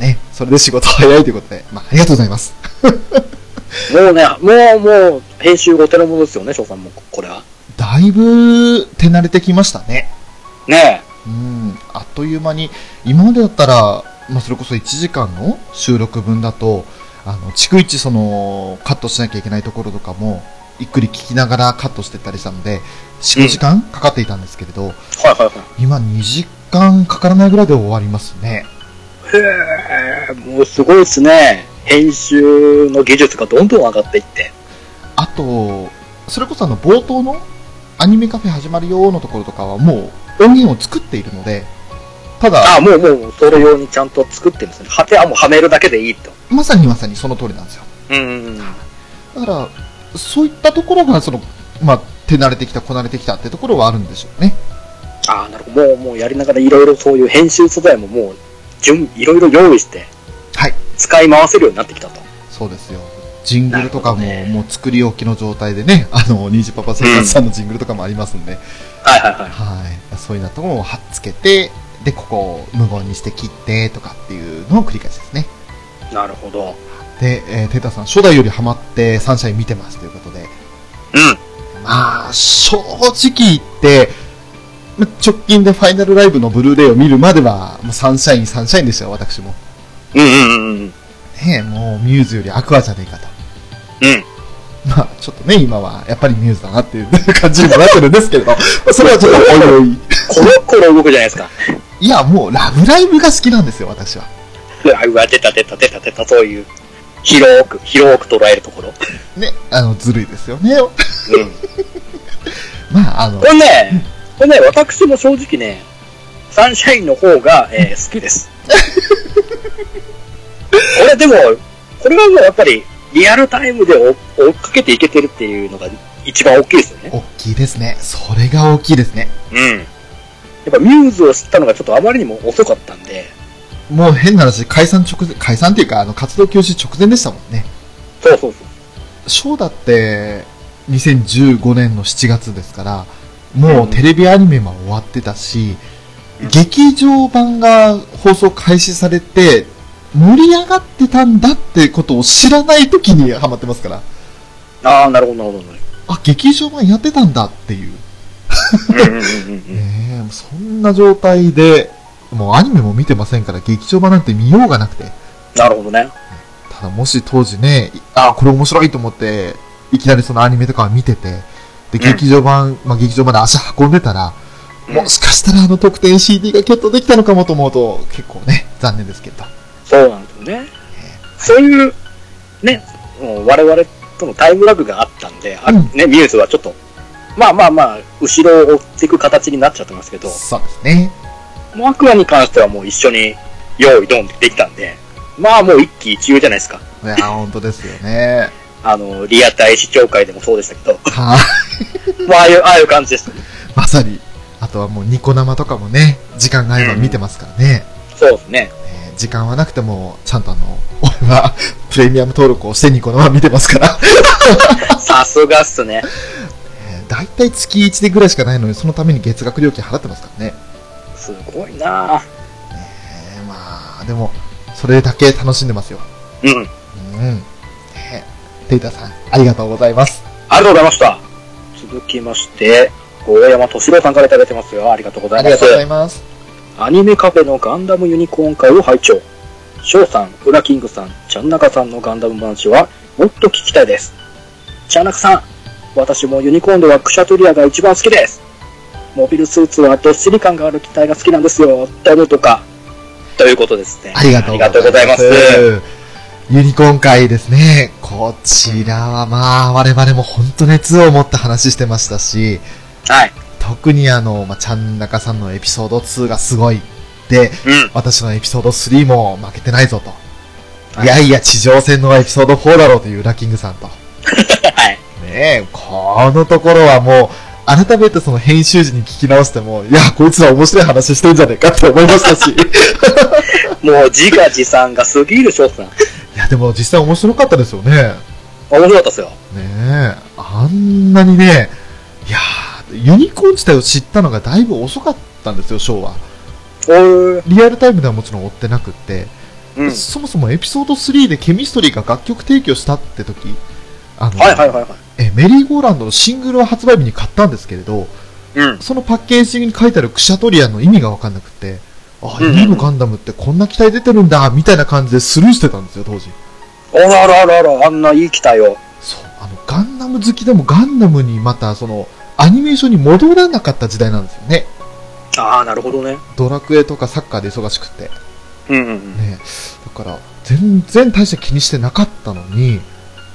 ね、それで仕事早いということで、まあありがとうございます。
もうね、もうもう、編集お手の物ですよね、翔さんも、これは。
だいぶ手慣れてきましたね。
ね
うん、あっという間に、今までだったら、まあ、それこそ1時間の収録分だと、あの、逐一その、カットしなきゃいけないところとかも、ゆっくり聞きながらカットしてったりしたので、4、5時間かかっていたんですけれど、
え。はいはいはい。
今2時間かからないぐらいで終わりますね。
へえ、もうすごいですね。編集の技術がどんどん上がっていって。
あと、それこそあの、冒頭のアニメカフェ始まるよのところとかはもう音源を作っているので、ただ、
ああ、もうもう、それ用にちゃんと作ってるんですね。はて、あ、もうはめるだけでいいと。
まさにまさにその通りなんですよ。
うん。
だから、そういったところが、その、まあ、手慣れてきた、こなれてきたってところはあるんでしょうね。
ああ、なるほど。もう、もうやりながらいろいろそういう編集素材ももう、順、いろいろ用意して、
はい。
使い回せるようになってきたと。
そうですよ。ジングルとかも、もう作り置きの状態でね、<laughs> あの、ニージパパ生活さんのジングルとかもありますんで、
はいはいはい。
はい。そういうのとも貼っつけて、で、ここを無言にして切ってとかっていうのを繰り返しですね。
なるほど。
で、えーテータさん、初代よりハマってサンシャイン見てますということで、
うん。
まあ、正直言って、ま直近でファイナルライブのブルーレイを見るまでは、もうサンシャイン、サンシャインでしたよ、私も。
うんうんうんうん。
ねえ、もうμ'sより Aqoursじゃねえかと。
うん。
まあ、ちょっとね、今はやっぱりμ'sだなっていう感じにもなってるんですけれど、ま <laughs> あそれはちょっとおいおい。
コロコロ動くじゃないですか。
いや、もう、ラブライブが好きなんですよ、私は。
うわ、うわ、出た出た出た出た、そういう、広く、広く捉えるところ。
ね、あの、ずるいですよね。
うん。<laughs>
まあ、あの
こ、れね、これね、私も正直ね、サンシャインの方が、えー <laughs> 好きです。これでも、これはもうやっぱり、リアルタイムで追追っかけていけてるっていうのが一番大きいですよね。
大きいですね。それが大きいですね。
うん。やっぱミューズを知ったのがちょっとあまりにも遅かったんで、
もう変な話、解散直前、解散っていうか、あの、活動休止直前でしたもんね。
そうそうそう。
ショーだって、2015年の7月ですから、もうテレビアニメも終わってたし、劇場版が放送開始されて、盛り上がってたんだってことを知らない時にハマってますから、
ああ、なるほど、なるほど。
あ、劇場版やってたんだっていう。ねそんな状態で、もうアニメも見てませんから、劇場版なんて見ようがなくて。
なるほどね。
ただもし当時ね、あ、これ面白いと思って、いきなりそのアニメとかを見てて、で、劇場版、まあ劇場まで足運んでたら、
うん
もしかしたらあの特典 CD がゲットできたのかもと思うと、結構ね、残念ですけど。
そうなんですよね。そういう、ね、もう我々とのタイムラグがあったんで、あ
うん
ね、ミューズはちょっと、まあまあまあ、後ろを追っていく形になっちゃってますけど、
そうですね。
もうアクアに関してはもう一緒に用意ドンってできたんで、まあもう一喜一憂じゃないですか。
いや、本当ですよね。
あの、リアタイ視聴会でもそうでしたけど、
はい。<laughs>
まあああいう、ああいう感じです。
まさに。あとはもうニコ生とかもね、時間があれば見てますからね。
そうですね。
えー時間はなくても、ちゃんとあの、俺は <laughs> プレミアム登録をしてニコ生見てますから。<laughs>
さすがっすね。
えー大体月1でぐらいしかないのに、そのために月額料金払ってますからね。
すごいなぁ。
えーまあ、でも、それだけ楽しんでますよ。
うん。
うん。ねテイタさん、ありがとうございます。
ありがとうございました。続きまして、大山敏郎さんからいただいてますよ。ありがとうございます
ありがとう。ございます。
アニメカフェのガンダムユニコーン会を拝聴。翔さん、ウラキングさん、ちゃんなかさんのガンダム話はもっと聞きたいです。ちゃんなかさん、私もユニコーンではクシャトリアが一番好きです。モビルスーツはどっしり感がある機体が好きなんですよ。ダムとか。ということですね。ありがとうございます。
ユニコーン会ですね。こちらはまあ、我々も本当熱を持って話してましたし、
はい。
特にあの、まあ、ちゃんなかさんのエピソード2がすごい。で、
うん。
私のエピソード3も負けてないぞと。
はい
いやいや、地上戦のエピソード4だろうというラッキングさんと。<laughs>
はい。
ねえ、このところはもう、改めてその編集時に聞き直しても、いや、こいつら面白い話してんじゃねえかって思いましたし。い <laughs>
もう自画自賛が過ぎる翔さん。
や、でも実際面白かったですよね。ね
面白かったですよ。
え、あんなにね、いやーユニコーン自体を知ったのがだいぶ遅かったんですよ、ショーは。リアルタイムではもちろん追ってなくって、
うん。
そもそもエピソード3でケミストリーが楽曲提供したって時、あの、
はいはいはいはい。
えメリーゴーランドのシングルを発売日に買ったんですけれど、
うん。
そのパッケージに書いてあるクシャトリアの意味がわかんなくて、あ、
うん
ガンダムってこんな機体出てるんだ、みたいな感じでスルーしてたんですよ、当時。
あらららら、あんないい機体を。
そう、あの、ガンダム好きでもガンダムにまた、その、アニメーションに戻らなかった時代なんですよね。
ああ、なるほどね。
ドラクエとかサッカーで忙しくて。
うんうんうん。
ね。だから、全然大して気にしてなかったのに、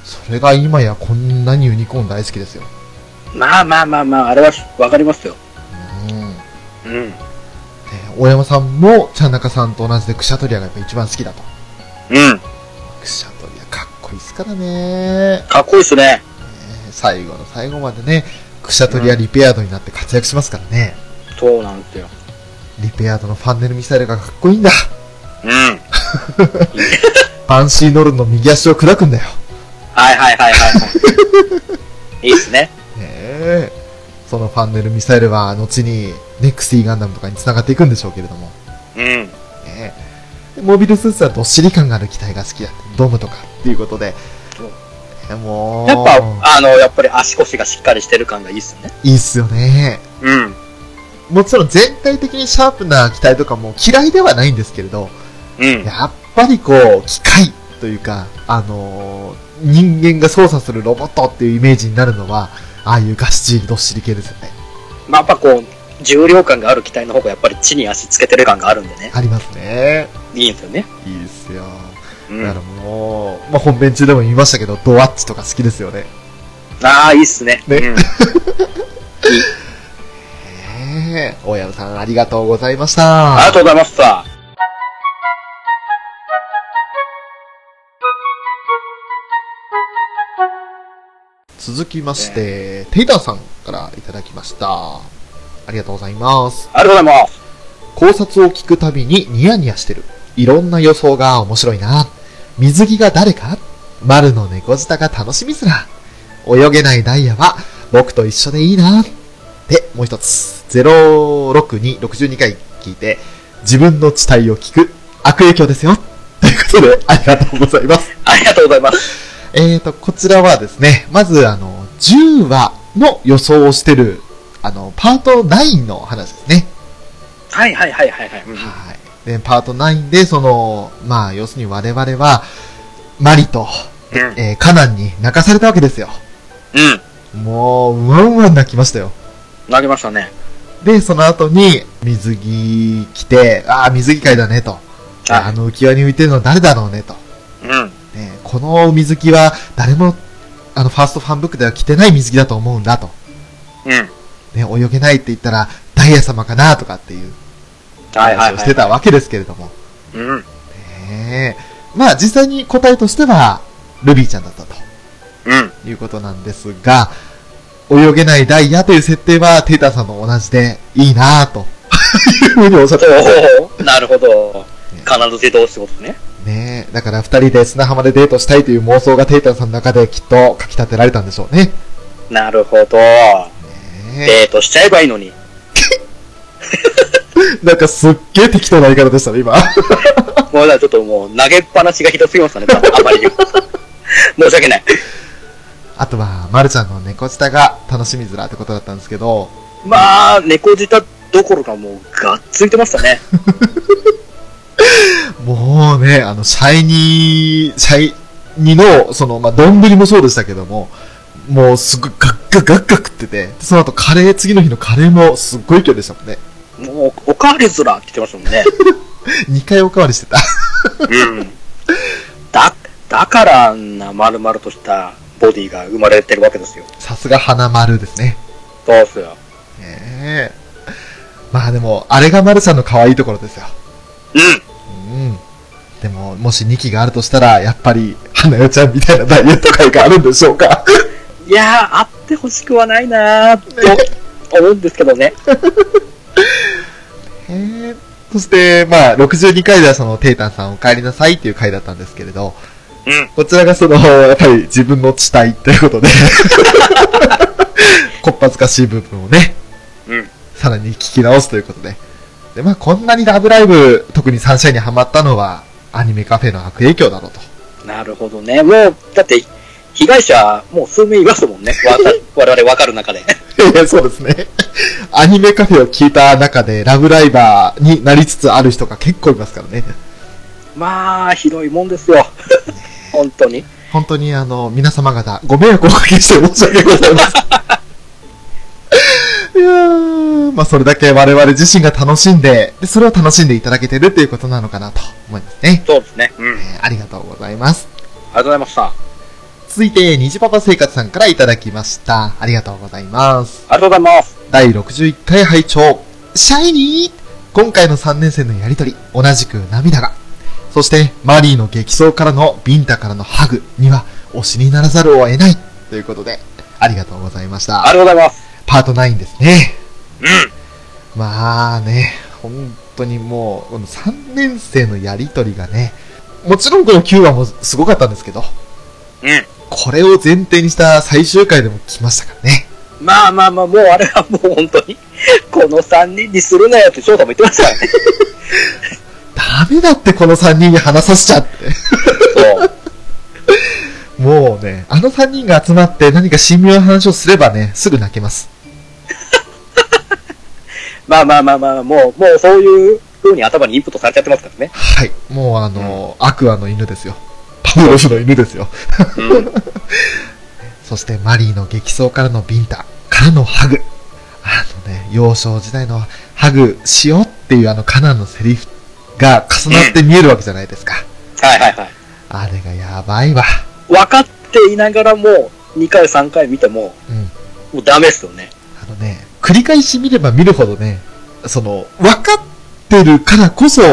それが今やこんなにユニコーン大好きですよ。
まあまあまあまあ、あれはわかりますよ。
うん。
うん。
で大山さんも、ちゃんなかさんと同じでクシャトリアがやっぱ一番好きだと。
うん。
クシャトリアかっこいいですからね。
かっこいいっすね。
ね最後の最後までね、クシャトリアリペアードになって活躍しますからね。
そうなんですよ。
リペアードのファンネルミサイルがかっこいいんだ。
うん。<laughs>
バァンシーノルの右足を砕くんだよ。
はいはいはいはいはい。<laughs> いいっすね。
ねえ。そのファンネルミサイルは後にネクシーガンダムとかに繋がっていくんでしょうけれども。
うん。
ねモビルスーツはどっしり感がある機体が好きだって。ドムとかっていうことで。ねもう。
やっぱ、あの、やっぱり足腰がしっかりしてる感がいいっすね。
いいっすよね。
うん。
もちろん全体的にシャープな機体とかも嫌いではないんですけれど、
うん。
やっぱりこう、機械というか、あのー人間が操作するロボットっていうイメージになるのは、ああいうガシチーどっしり系ですよね。
まあ、やっぱこう、重量感がある機体の方がやっぱり地に足つけてる感があるんでね。
ありますね。
いいんですよね。
いいですよ。
うん。
だからもう、まあ、本編中でも言いましたけど、ドワッチとか好きですよね。
ああ、いいっすね。
ね
うん。<laughs>
大山さんありがとうございました。
ありがとうございました。
続きまして、テイターさんからいただきました。ありがとうございます。
ありがとうございます。
考察を聞くたびにニヤニヤしてる。いろんな予想が面白いな。水着が誰か？丸の猫舌が楽しみすら。泳げないダイヤは僕と一緒でいいな。で、もう一つ。062、62回聞いて、自分の地帯を聞く悪影響ですよ。ということで、ありがとうございます。
ありがとうございます。
えーと、こちらはですね、まず、あの、10話の予想をしてる、あの、パート9の話ですね。
はいはいはいはいはい。うん
はい。で、パート9で、その、まあ、要するに我々は、マリと、
うん。
えーカナンに泣かされたわけですよ。
うん。
もう、うわんわん泣きましたよ。
投げましたね。
で、その後に、水着着て、ああ、水着会だね、と。あの浮き輪に浮いてるのは誰だろうね、と。
うん。
ね、この水着は、誰も、あの、ファーストファンブックでは着てない水着だと思うんだ、と。
うん。
ね、泳げないって言ったら、ダイヤ様かな、とかっていう
はいはいはい。
話をしてたわけですけれども。
うん。
ねえまあ、実際に答えとしては、ルビーちゃんだったと。
うん。
いうことなんですが、泳げないダイヤという設定はテータさんと同じでいいなぁというふうにおっしゃってました
なるほど。必ず自動ってことね。
ねえだから二人で砂浜でデートしたいという妄想がテータさんの中できっとかき立てられたんでしょうね。
なるほど。
ね
デートしちゃえばいいのに。
え <laughs> なんかすっげえ適当な言い方でしたね、今。<laughs>
もうだちょっともう投げっぱなしがひどすぎましたね。あまりにも。<laughs> 申し訳ない。
あとは、まるちゃんの猫舌が楽しみづらってことだったんですけど、
まあ、猫舌どころかもうがっついてましたね。
もうね、あの、シャイニー、シャイニーの、その、まあ、丼もそうでしたけども、もうすごいガッガッガッガッ食ってて、その後カレー、次の日のカレーもすっごい勢いでしたもんね。
もう、おかわりずらって言ってましたもんね。<laughs>
2回おかわりしてた。
うん。だ、だからあんな丸々としたボディが生まれてるわけですよ。
さすが花丸ですね。
そうっすよ。
ねえ。まあでも、あれが丸ちゃんの可愛いところですよ。
うん。
うん。でも、もし2期があるとしたら、やっぱり、花代ちゃんみたいなダイエット会があるんでしょうか？
いやー、あってほしくはないなーと思うんですけどね。
へ <laughs> え。そして、まあ、62回ではその、テータンさんお帰りなさいっていう回だったんですけれど、
うん。
こちらがその、やっぱり自分の地帯ということで、<laughs> こっぱずかしい部分をね、
うん。
さらに聞き直すということで。で、まあ、こんなにラブライブ、特にサンシャインにハマったのは、アニメカフェの悪影響だろうと。
なるほどね。もう、だって、被害者、もう数名いますもんね。わた <laughs> 我々わかる中で。<laughs>
いやそうですね。アニメカフェを聞いた中で、ラブライバーになりつつある人が結構いますからね。
まあ、ひどいもんですよ。<laughs> 本当に。
本当にあの、皆様方、ご迷惑をおかけして申し訳ございません。いやー、まあそれだけ我々自身が楽しんで、で、それを楽しんでいただけてるっていうことなのかなと思いますね。
そうですね。うん。あり
えーありがとうございます。
がとうございました。あ
続いて、虹パパ生活さんからいただきました。ありがとうございます。
りがとうございます。
第61回拝聴シャイニー今回の3年生のやりとり、同じく涙が。そして、マリーの激走からのビンタからのハグには、推しにならざるを得ない。ということで、ありがとうございました。
ありがとうございます。
パート9ですね。
うん。
まあね、本当にもう、この3年生のやりとりがね、もちろんこの9話もすごかったんですけど、
うん。
これを前提にした最終回でも来ましたからね。
まあまあまあ、もうあれはもう本当に、この3人にするなよって翔太も言ってましたからね。
ダメだってこの3人に話させちゃって。
そう。
もうね、あの3人が集まって何か神妙な話をすればね、すぐ泣けます。
まあまあまあまあ、もう、もうそういう風に頭にインプットされちゃってますからね。
はい。もうあの、アクアの犬ですよ。パブロフの犬ですよ。
うん。<laughs>
そしてマリーの激走からのビンタ、からのハグ。あのね、幼少時代のハグしようっていうあのカナンのセリフが重なって見えるわけじゃないですか。
はいはいはい。
あれがやばいわ。
分かっていながらも、2回3回見ても、
うん。
もうダメっすよね。
あのね、繰り返し見れば見るほどね、その、分かってるからこそ、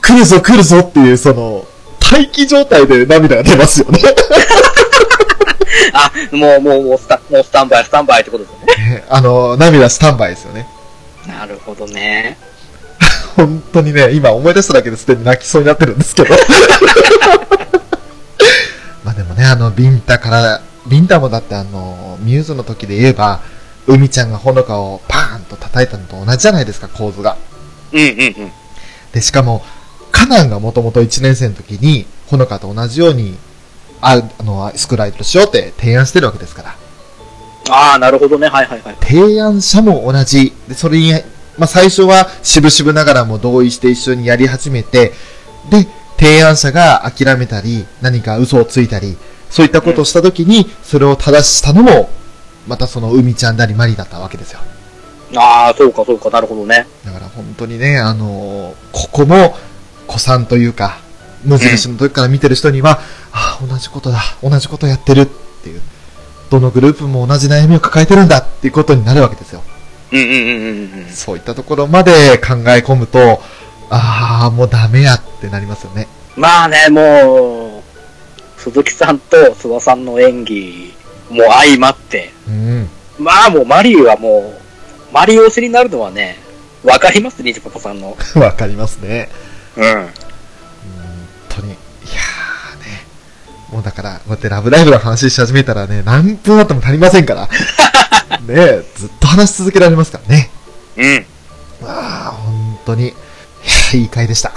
来るぞ来るぞっていう、その、待機状態で涙が出ますよね。<laughs>
あ、もうもうもうスタ、もうスタンバイ、スタンバイってことです。ね
あの、涙スタンバイですよね。
なるほどね。
本当にね、今思い出しただけですでに泣きそうになってるんですけど。<laughs> まあでもね、あの、ビンタから、ビンタもだってあの、ミューズの時で言えば、海ちゃんがほのかをパーンと叩いたのと同じじゃないですか、構図が。
うんうんうん。
で、しかも、カナンがもともと1年生の時に、ほのかと同じように、ああの、スクライドしようって提案してるわけですから。
ああ、なるほどね。はいはいはい。
提案者も同じ。で、それに、まあ、最初は渋々ながらも同意して一緒にやり始めて、で、提案者が諦めたり、何か嘘をついたり、そういったことをしたときに、それを正したのも、またその海ちゃんなりマリだったわけですよ。
ああ、そうかそうか、なるほどね。
だから本当にね、あのーここも、子さんというか、無印の時から見てる人には、ああ、同じことだ、同じことやってるっていう、どのグループも同じ悩みを抱えてるんだっていうことになるわけですよ。
うんうんうんうんうん。
そういったところまで考え込むと、ああ、もうダメやってなりますよね。
まあね、もう、鈴木さんと諏訪さんの演技も相まって、
うん。
まあもうマリーはもう、マリー推しになるのはね、わかります、ニジパパさんの。<laughs>
わかりますね。
うん。
本当に。いやーね。もうだから、こうやってラブライブの話し始めたらね、何分あっても足りませんから。<laughs> ねずっと話し続けられますからね。
うん。
ああ、本当に。いやーいい回でした。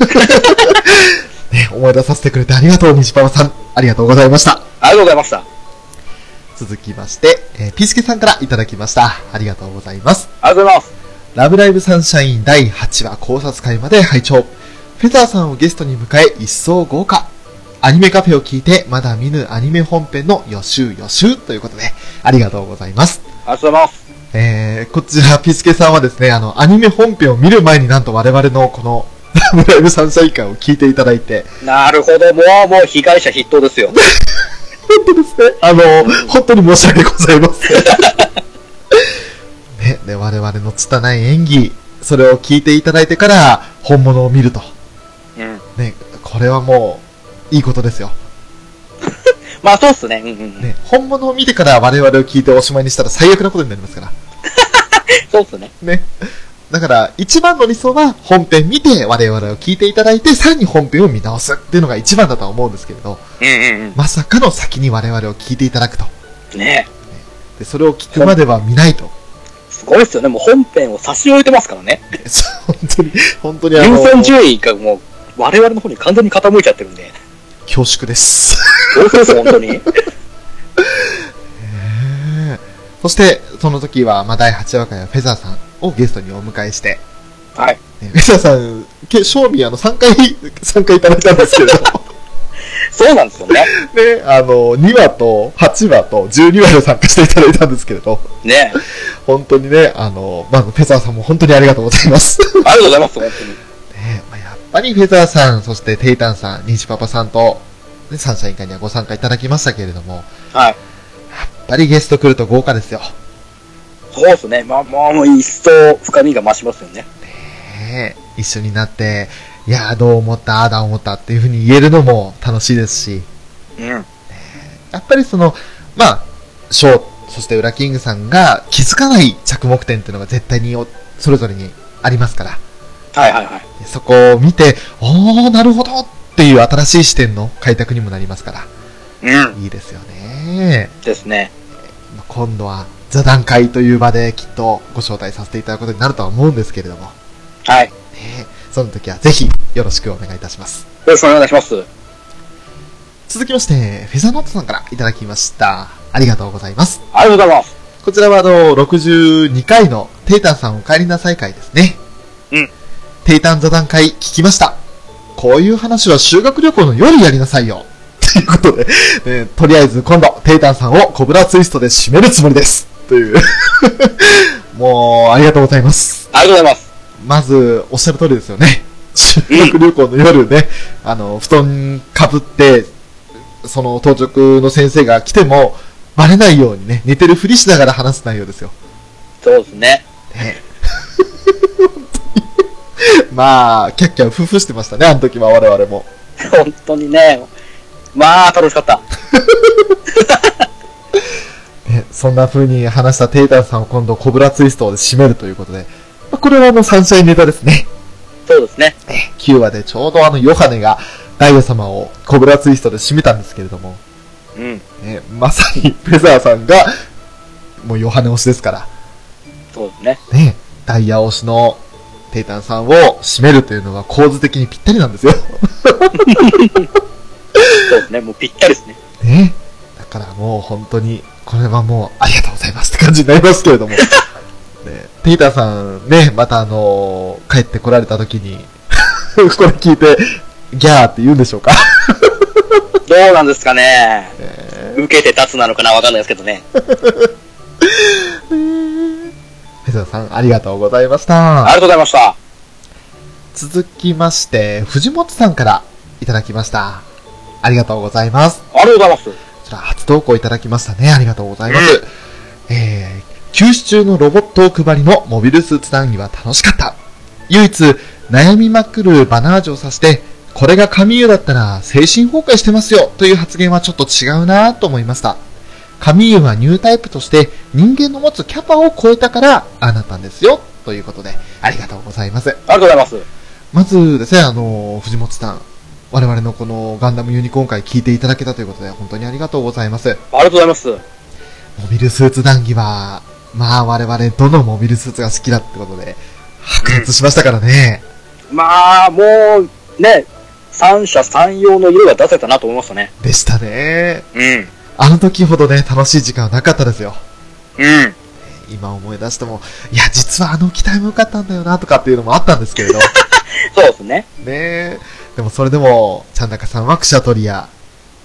<laughs> ね、思い出させてくれてありがとう、西パパさん。ありがとうございました。
ありがとうございました。
続きまして、えーピースケさんからいただきました。ありがとうございます。
ありがとうございます。
ラブライブサンシャイン第8話考察会まで拝聴。フェザーさんをゲストに迎え一層豪華。アニメカフェを聞いてまだ見ぬアニメ本編の予習予習ということで、ありがとうございます。
ありがとうございます。
えー、こちら、ピスケさんはですね、あの、アニメ本編を見る前になんと我々のこの、ラブライブサンシャイン会を聞いていただいて、
なるほど、もう、もう被害者筆頭ですよ。<laughs>
本当ですね、あの、本当に申し訳ございません。<laughs> ね、で、我々の拙い演技、それを聞いていただいてから、本物を見ると。
うん。
ね、これはもう、いいことですよ。<laughs>
まあそうっすね。うんうんうん。
ね、本物を見てから我々を聞いておしまいにしたら最悪なことになりますから。<laughs>
そうっすね。
ね。だから、一番の理想は本編見て我々を聞いていただいて、さらに本編を見直すっていうのが一番だとは思うんですけれど、
うんうん
まさかの先に我々を聞いていただくと。
うん。ね
で、それを聞くまでは見ないと。
すごいっすよね。もう本編を差し置いてますからね。
本当に、本当にあ
優
の、
先順位がもう、我々の方に完全に傾いちゃってるんで。
恐縮です。
そうそうそう、本当に。
ね <laughs> そして、その時は、まあ、第8話からフェザーさんをゲストにお迎えして、
はい。
ねフェザーさん、け賞味あの、3回、<laughs> 参加いただいたんですけれども、<laughs>
そうなんですよね。<laughs>
ね、あの、2話と8話と12話で参加していただいたんですけれど、
ね
本当にね、あの、まあ、フェザーさんも本当にありがとうございます。
ありがとうございます、本当に。
ねまあ、やっぱりフェザーさん、そしてテイタンさん、ニジパパさんと、ね、サンシャイン会にはご参加いただきましたけれども、
はい。
やっぱりゲスト来ると豪華ですよ。
そうですね。まあ、もう、一層深みが増しますよね。
ね一緒になって、いやーどう思った、ああだ思ったっていうふうに言えるのも楽しいですし、
うん。
やっぱりその、まあ、ショー、そしてウラキングさんが気づかない着目点っていうのが絶対におそれぞれにありますから、
はいはいはい。
でそこを見て、おー、なるほどっっていう新しい視点の開拓にもなりますから、
うん。
いいですよね。
ですね。
まあ今度は座談会という場できっとご招待させていただくことになるとは思うんですけれども、
はい。よ
ね、その時はぜひよろしくお願いいたします。
ろしくお願いします。
続きまして、フェザーノートさんからいただきました。ありがとうございます。
ありがとうございます。
こちらはあの、62回のテイタンさんお帰りなさい会ですね。
うん。
テイタン座談会聞きました。こういう話は修学旅行の夜やりなさいよ。ということで、えーとりあえず今度、テイタンさんをコブラツイストで締めるつもりです。という。<laughs> もう、ありがとうございます。
ありがとうございます。
まず、おっしゃる通りですよね。修学旅行の夜ね、あの、布団かぶって、その当直の先生が来ても、バレないようにね、寝てるふりしながら話す内容ですよ。
そうですね。
ね <laughs> まあ、キャッキャウフフしてましたね、あの時は我々も。
本当にね。まあ、楽しかった。<laughs>
ね、そんな風に話したテイタンさんを今度コブラツイストで締めるということで、まあこれはあのサンシャインネタですね。
そうですね。
9話でちょうどあのヨハネがダイヤ様をコブラツイストで締めたんですけれども、
うん。
ね、まさにフェザーさんが、もうヨハネ推しですから、
そうですね。
ね、ダイヤ推しのテイタンさんを締めるというのが構図的にぴったりなんですよ。<laughs>
そうですね。もうぴったりですね。
ね。だからもう本当に、これはもうありがとうございますって感じになりますけれども。<laughs> ね、テイタンさんね、またあのー帰ってこられた時に、<laughs> これ聞いて、ギャーって言うんでしょうか？
どうなんですかね。
え
受けて立つなのかなわかんないですけどね。<laughs>
ーフェザーさん、ありがとうございました。
ありがとうございました。
続きまして、藤本さんからいただきました。ありがとうございます。
ありがとうございます。
こちら初投稿いただきましたね。ありがとうございます。えー、休止中のロボット配りのモビルスーツ談義は楽しかった。唯一、悩みまくるバナージュを指して、これが神優だったら精神崩壊してますよという発言はちょっと違うなと思いました。神優はニュータイプとして人間の持つキャパを超えたからああなったんですよということでありがとうございます。
ありがとうございます。
まずですね、あの、藤本さん、我々のこのガンダムユニコーン会聞いていただけたということで、本当にありがとうございます。
ありがとうございます。
モビルスーツ談義は、まあ我々どのモビルスーツが好きだってことで、白熱しましたからね。
まあ、もう、ね、三者三様の色が出せたなと思いましたね。
でしたね。
うん。
あの時ほどね、楽しい時間はなかったですよ。
うん。
今思い出しても、いや、実はあの機体も良かったんだよな、とかっていうのもあったんですけれど。ね <laughs>
そうですね。
え。でもそれでも、ちゃんなかさんはクシャトリア、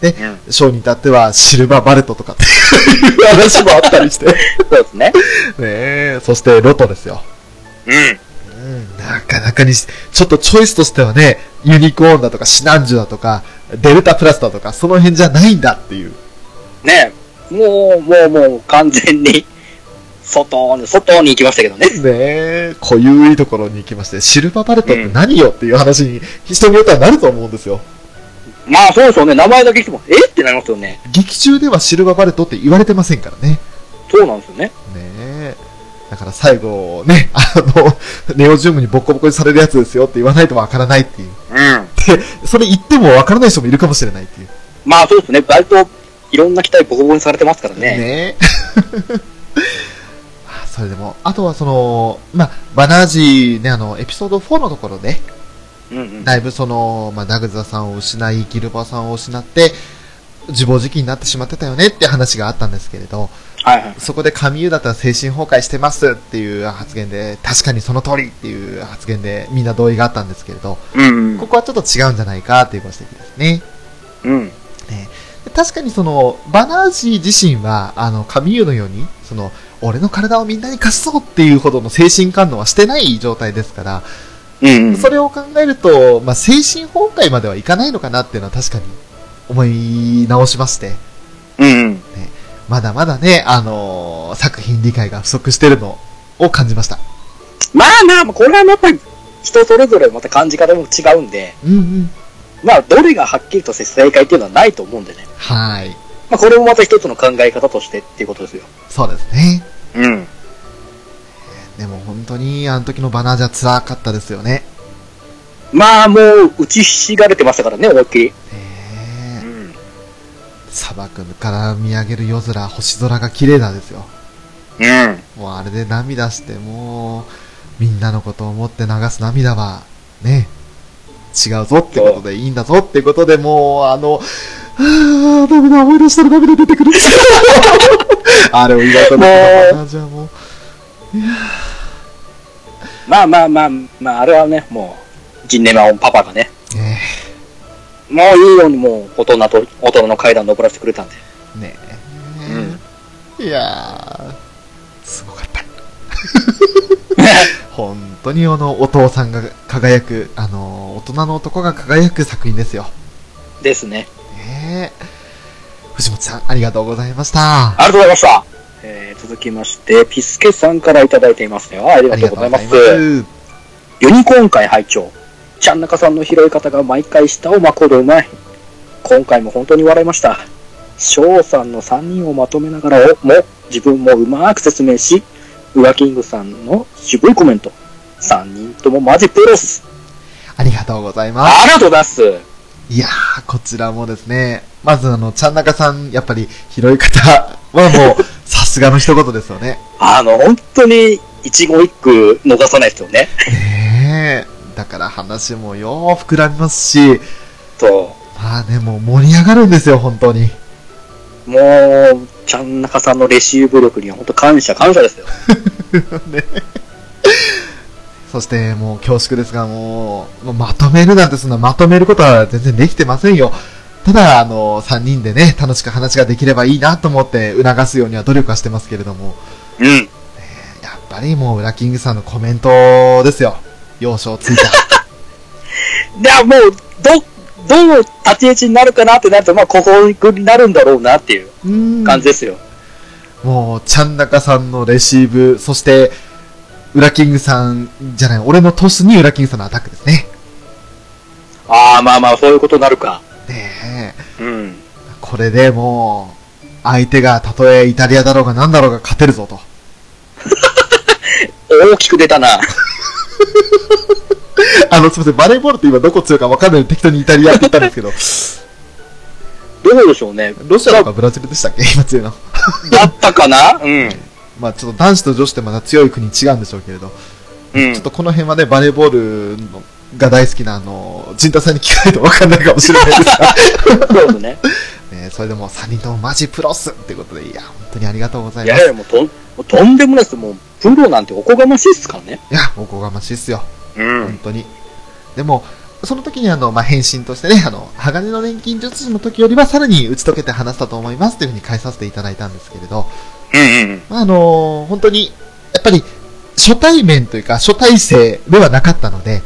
うん。
ショーに至ってはシルバーバレットとかっていう <laughs> 話もあったりして。ね
そうですね。
え。そしてロトですよ。
うん。
うん、なかなかにし、ちょっとチョイスとしてはね、ユニコーンだとかシナンジュだとか、デルタプラスだとか、その辺じゃないんだっていう。
ねもう、もう、もう、完全に、外に、外に行きましたけどね。
ねえ、濃ゆいところに行きまして、シルバーバレットって何よっていう話に、人によってはなると思うんですよ。
まあ、そうでしょうね。名前だけ聞いても、え？ってなりますよね。
劇中ではシルバーバレットって言われてませんからね。ね
そうなんですよね。
え。だから最後、ね、<laughs> あの、ネオジオングにボッコボコにされるやつですよって言わないとわからないっていう。
うん。
で、それ言ってもわからない人もいるかもしれないっていう。
まあ、そうですね。割と、いろんな機体ボコボコにされてますからね。
ねまあそれでも、あとはその、まあ、バナージね、あの、エピソード4のところで、
うんうん。
だいぶその、まあ、ダグザさんを失い、ギルバーさんを失って、自暴自棄になってしまってたよねって話があったんですけれど、
はいはい。
そこで神優だったら精神崩壊してますっていう発言で、確かにその通りっていう発言でみんな同意があったんですけれど、
うんうん
こ。こはちょっと違うんじゃないかっていうご指摘ですね。
うん。
ねで確かにその、バナージー自身は、あの、神優のように、その、俺の体をみんなに貸そうっていうほどの精神感動はしてない状態ですから、
うんうん。
それを考えると、まあ、精神崩壊まではいかないのかなっていうのは確かに思い直しまして、
うんうん。
まだまだね、あのー作品理解が不足してるのを感じました。
まあまあ、これはやっぱり、人それぞれまた感じ方も違うんで、
うんうん。
まあ、どれがはっきりと正解っていうのはないと思うんでね。
はい。
まあ、これもまた一つの考え方としてっていうことですよ。
そうですね。
うん。
でも本当に、あの時のバナーじゃ辛かったですよね。
まあもう打ちひしがれてましたからね、思いっきり。
ねえ
うん。
砂漠から見上げる夜空、星空が綺麗なんですよ。
うん。
もうあれで涙して、もう、みんなのことを思って流す涙は、ね、違うぞってことでいいんだぞってことでもう、あの、はぁ、ダメだ、思い出したら涙出てくる。<laughs> あれを言われた
も
な、じゃあもう。
まあまあまあ、まああれはね、もう、ジンネマオンパパがね、
ね
もういいようにもう大人と、大人の階段登らせてくれたんで。
え、ねえ。いやー、すごかった。<laughs> 本当にあの、お父さんが輝く、あの、大人の男が輝く作品ですよ。
ですね。
ねえ。藤本さん、ありがとうございました。
ありがとうございました。えー、続きまして、ピスケさんからいただいていますよ。ありがとうございます。
す。
ユニコーン会拝聴ちゃん中さんの拾い方が毎回下を巻くほどうまい。今回も本当に笑いました。翔さんの3人をまとめながらをも自分もうまく説明し、ウラキングさんの渋いコメント。3人ともマジプロス。
ありがとうございます。
ありがとうございます。
いやー、こちらもですね、まずあの、ちゃん中さん、やっぱり拾い方はもう、<laughs> さすがの一言ですよね。
あの、本当に一語一句逃さないですよね。
ねえ。だから話もよー膨らみますし、
と、
まあね、もう盛り上がるんですよ、本当に。
もう、ちゃん中さんのレシーブ力には本当感謝感謝ですよ。<laughs>
ね。そして、もう恐縮ですが、もう、もうまとめるなんてそんなまとめることは全然できてませんよ。ただ、あの、3人でね、楽しく話ができればいいなと思って促すようには努力はしてますけれども、
うん。
やっぱりもう、ウラキングさんのコメントですよ。要所をついた。
で、もう、ど、どの立ち位置になるかなってなると、まあ、ここになるんだろうなっていう
うん
感じですよ。
もう、ちゃんなかさんのレシーブ、そして、ウラキングさんじゃない、俺のトスにウラキングさんのアタックですね。
ああ、まあまあ、そういうことになるか。
ねえ。
うん。
これでもう、相手がたとえイタリアだろうが何だろうが勝てるぞと。<laughs>
大きく出たな。<laughs>
あの、すみません、バレーボールって今どこ強いか分かんないので適当にイタリアって言ったんですけど、
どうでしょうね。
ロシアとかブラジルでしたっけ？今強いの。
だったかな？うん。
まあちょっと男子と女子ってまだ強い国違うんでしょうけれど、
うん
ちょっ。とこの辺はね、バレーボールのが大好きなあの、陣太さんに聞かないと分かんないかもしれないですが、
そうですね。<laughs>
ね、それでもう3人ともマジプロスってことで、いや、本当にありがとうござい
い
ます。
やいや、もうとん、もうとんでもないです。もう、プロなんておこがましいっすからね。
いや、おこがましいっすよ。
う
本。当に。でも、その時にあの、まあ、返信としてね、あの、鋼の錬金術師の時よりはさらに打ち解けて話したと思いますというふうに返させていただいたんですけれど、
うんうん。
まあ、あの本当に、やっぱり、初対面というか、初対生ではなかったので、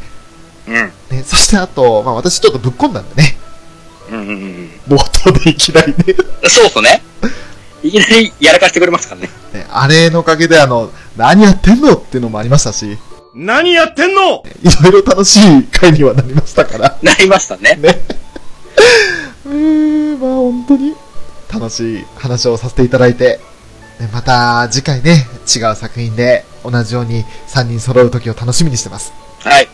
うん。
ね、そしてあと、まあ、私ちょっとぶっ込んだんでね、
うんうんうん。
冒頭でいきなりね、
そうっすね。いきなりやらかしてくれますからね。
ねあれのおかげであの、何やってんのっていうのもありましたし、
何やってんの？
いろいろ楽しい回にはなりましたから、
なりましたね。
ね。<laughs> えー、まあ本当に楽しい話をさせていただいて、ねまた次回ね、違う作品で同じように3人揃う時を楽しみにしてます。
はい。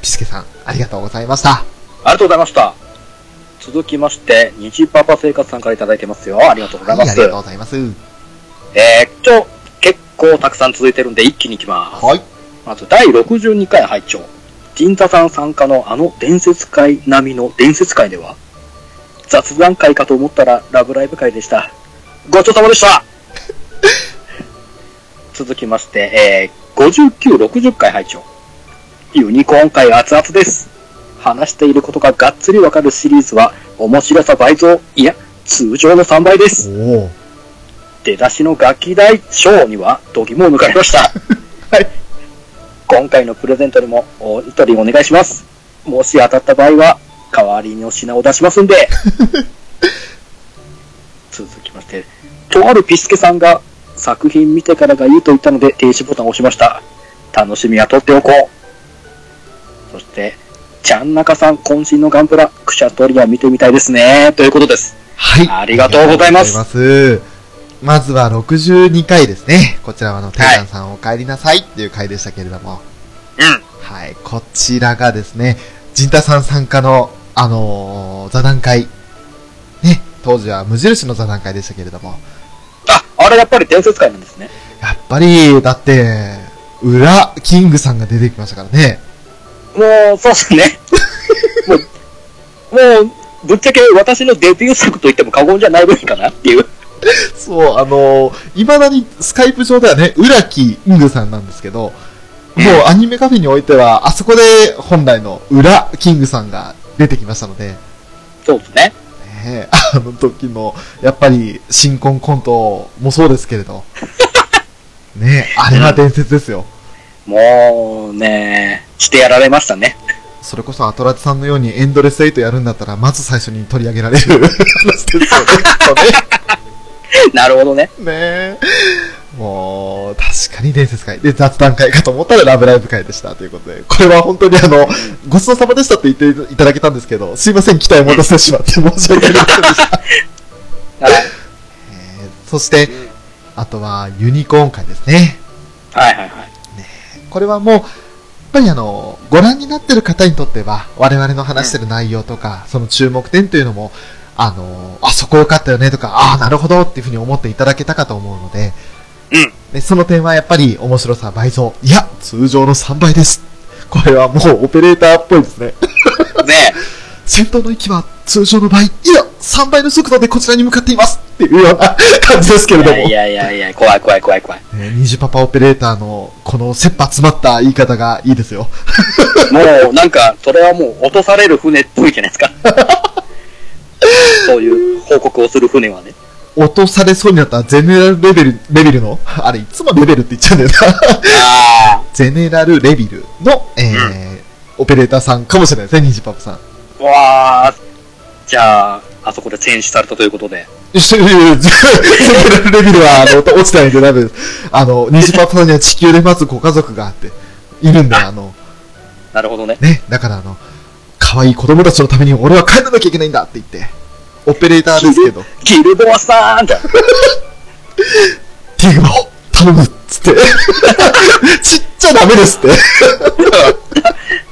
ピスケさん、ありがとうございました。
ありがとうございました。続きまして、虹パパ生活さんからいただいてますよ。ありがとうござい
はい、
ます。
ありがとうございます。
えー、今日、結構たくさん続いてるんで一気にいきます。
はい。
まず、第62回拝聴陣太さん参加のあの伝説会並みの伝説会では、雑談会かと思ったらラブライブ会でした。ごちそうさまでした <laughs> 続きまして、えー、59、60回拝聴ユニコーン会熱々です。話していることががっつりわかるシリーズは、面白さ倍増、いや、通常の3倍です。
おお。
出だしの楽器大賞には度肝を抜かれました。<laughs>
はい。
今回のプレゼントにもお一人お願いします。もし当たった場合は、代わりの品を出しますんで。<laughs> 続きまして、とあるピスケさんが作品見てからがいいと言ったので停止ボタンを押しました。楽しみは取っておこう。そして、ちゃんなかさん渾身のガンプラ、クシャトリア見てみたいですね。ということです。
はい。
ありがとうございます
ますまずは62回ですね。こちらはあの、テイランさんお帰りなさいっていう回でしたけれども。
うん。
はい。ここちらがですね、陣太さん参加の、あのー座談会。ね、当時は無印の座談会でしたけれども、
あ、あれやっぱり伝説会なんですね。
やっぱり、だって、裏キングさんが出てきましたからね。
もう、そうですね。<laughs> もう、もう、ぶっちゃけ私のデビュー作と言っても過言じゃないぐらいかなっていう。
そう、あのー、未だにスカイプ上ではね、浦木イングさんなんですけど、もうアニメカフェにおいては、あそこで本来の裏キングさんが出てきましたので、
そうですね。
ね、あの時の、やっぱり新婚コントもそうですけれど、<laughs> ね、あれは伝説ですよ。
もうね、してやられましたね。
それこそアトラチさんのようにエンドレスエイトやるんだったら、まず最初に取り上げられる <laughs> 話ですよね。<laughs>
なるほどね。
ねえ。もう、確かに伝説会。で、雑談会かと思ったらラブライブ会でしたということで、これは本当にあの、ごちそうさまでしたって言っていただけたんですけど、すいません、期待を持たせてしまって申し訳ありませんでした。
はい。
えーそして、あとはユニコーン会ですね。
はいはいはい。
これはもう、やっぱりあの、ご覧になってる方にとっては、我々の話してる内容とか、その注目点というのも、あの、あそこ良かったよねとか、ああ、なるほどっていうふうに思っていただけたかと思うので、
うん。
でその点はやっぱり面白さ倍増。いや、通常の3倍です。これはもうオペレーターっぽいですね。
ね <laughs>
戦闘の息は通常の倍、いや、3倍の速度でこちらに向かっていますっていうような感じですけれども。
いやいやいやいや、怖い怖い怖い怖い。
ねニジパパオペレーターのこの切羽詰まった言い方がいいですよ。
もう、なんか、それはもう落とされる船っぽいじゃないですか。<laughs> そういう報告をする船はね。
落とされそうになったゼネラルレベル、レビルの、<laughs> あれ、いつもレベルって言っちゃうんだよな。
あ
ゼネラルレビルの、えーオペレーターさんかもしれないですね、ニジパパさん。
あ。わあ。じゃあ、あそこで戦死されたということで。
ゼネラルレビルは、あの、落ちたんで、多分、あの、ニジパパさんには地球で待つご家族があって、いるんで、あの、
なるほどね。
ね、だからあの、可愛い子供たちのために俺は帰らなきゃいけないんだって言って、オペレーターですけど、
キルボアさんって。
ティグマを頼むっつって、<laughs> ちっちゃダメですって。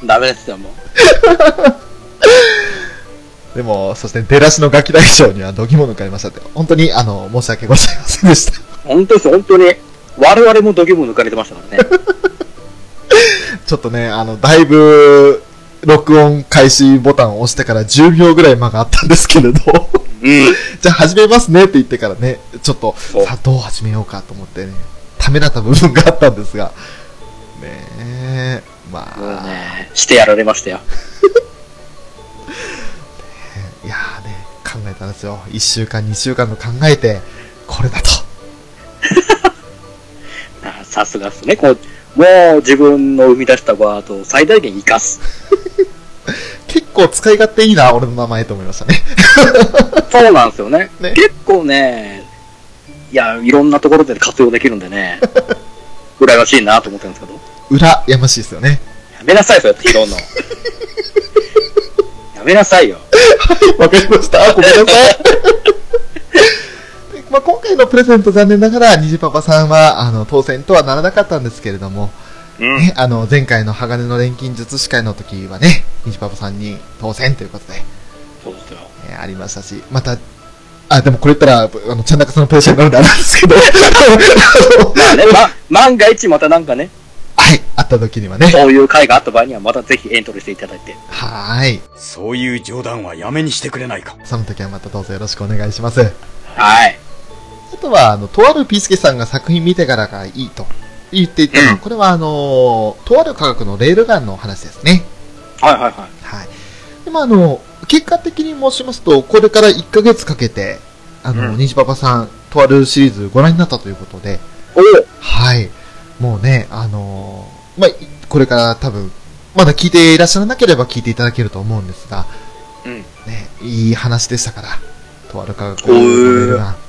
ダメですよ、もう。
でも、そして出だしのガキ大将には度肝抜かれましたって、本当にあの、申し訳ございませんでした。
本当ですよ、本当に。我々も度肝抜かれてましたからね。<laughs>
ちょっとね、あの、だいぶ、録音開始ボタンを押してから10秒ぐらい間があったんですけれど、
うん。<laughs>
じゃあ始めますねって言ってからね、ちょっと、さあどう始めようかと思ってね、ためらった部分があったんですが、ねえ、まあ、
ね、してやられましたよ。<laughs>
いやーね、考えたんですよ。1週間、2週間と考えて、これだと。<laughs>
あさすがですね。こう、もう自分の生み出したワードを最大限活かす。<laughs>
結構使い勝手いいな、俺の名前と思いましたね。<laughs>
そうなんですよね。
ね
結構ね、いや、いろんなところで活用できるんでね、<laughs> 羨ましいなと思ってるんですけど。
裏、やましいですよね。
やめなさい、そうやって拾うの。やめなさいよ。
わかりました。ごめんなさい。でまあ、今回のプレゼント残念ながら、虹パパさんは、あの、当選とはならなかったんですけれども、
うん。
ね、あの、前回の鋼の錬金術師会の時はね、虹パパさんに当選ということで、
そうですよ。
えーありましたし、また、あ、でもこれ言ったら、あの、ちゃんなかさんのプレッシャーになるんであれなんですけど、
ね、<laughs> ま、万が一またなんかね、
はい、会った時にはね、
そういう会があった場合には、またぜひエントリーしていただいて。
はーい。
そういう冗談はやめにしてくれないか。
その時はまたどうぞよろしくお願いします。
はい。
あとは、あの、とあるピースケさんが作品見てからがいいと言っていたのは、
うん
これはあの、とある科学のレールガンの話ですね。
はいはいはい。
はい。でもあの、結果的に申しますと、これから1ヶ月かけて、あの、
うん
ニジパパさん、とあるシリーズご覧になったということで、
おお
はい。もうね、あのーまあ、いこれから多分、まだ聞いていらっしゃらなければ聞いていただけると思うんですが、
うん。
ね、いい話でしたから、とある科学のレールガン。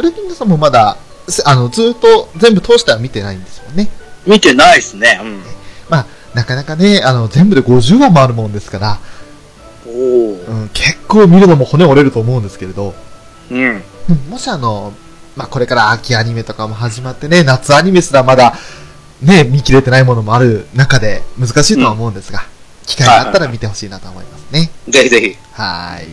ウルキングさんもまだ、すあの、ずっと全部通しては見てないんですもんね。
見てないっすね。うん。
まあ、なかなかね、あの、全部で50話もあるもんですから、
おお。
うん、結構見るのも骨折れると思うんですけれど、
うん。
うんもしあの、まあ、これから秋アニメとかも始まってね、夏アニメすらまだ、ね、見切れてないものもある中で難しいとは思うんですが、機会があったら見てほしいなと思いますね。
ぜひぜひ。
はい。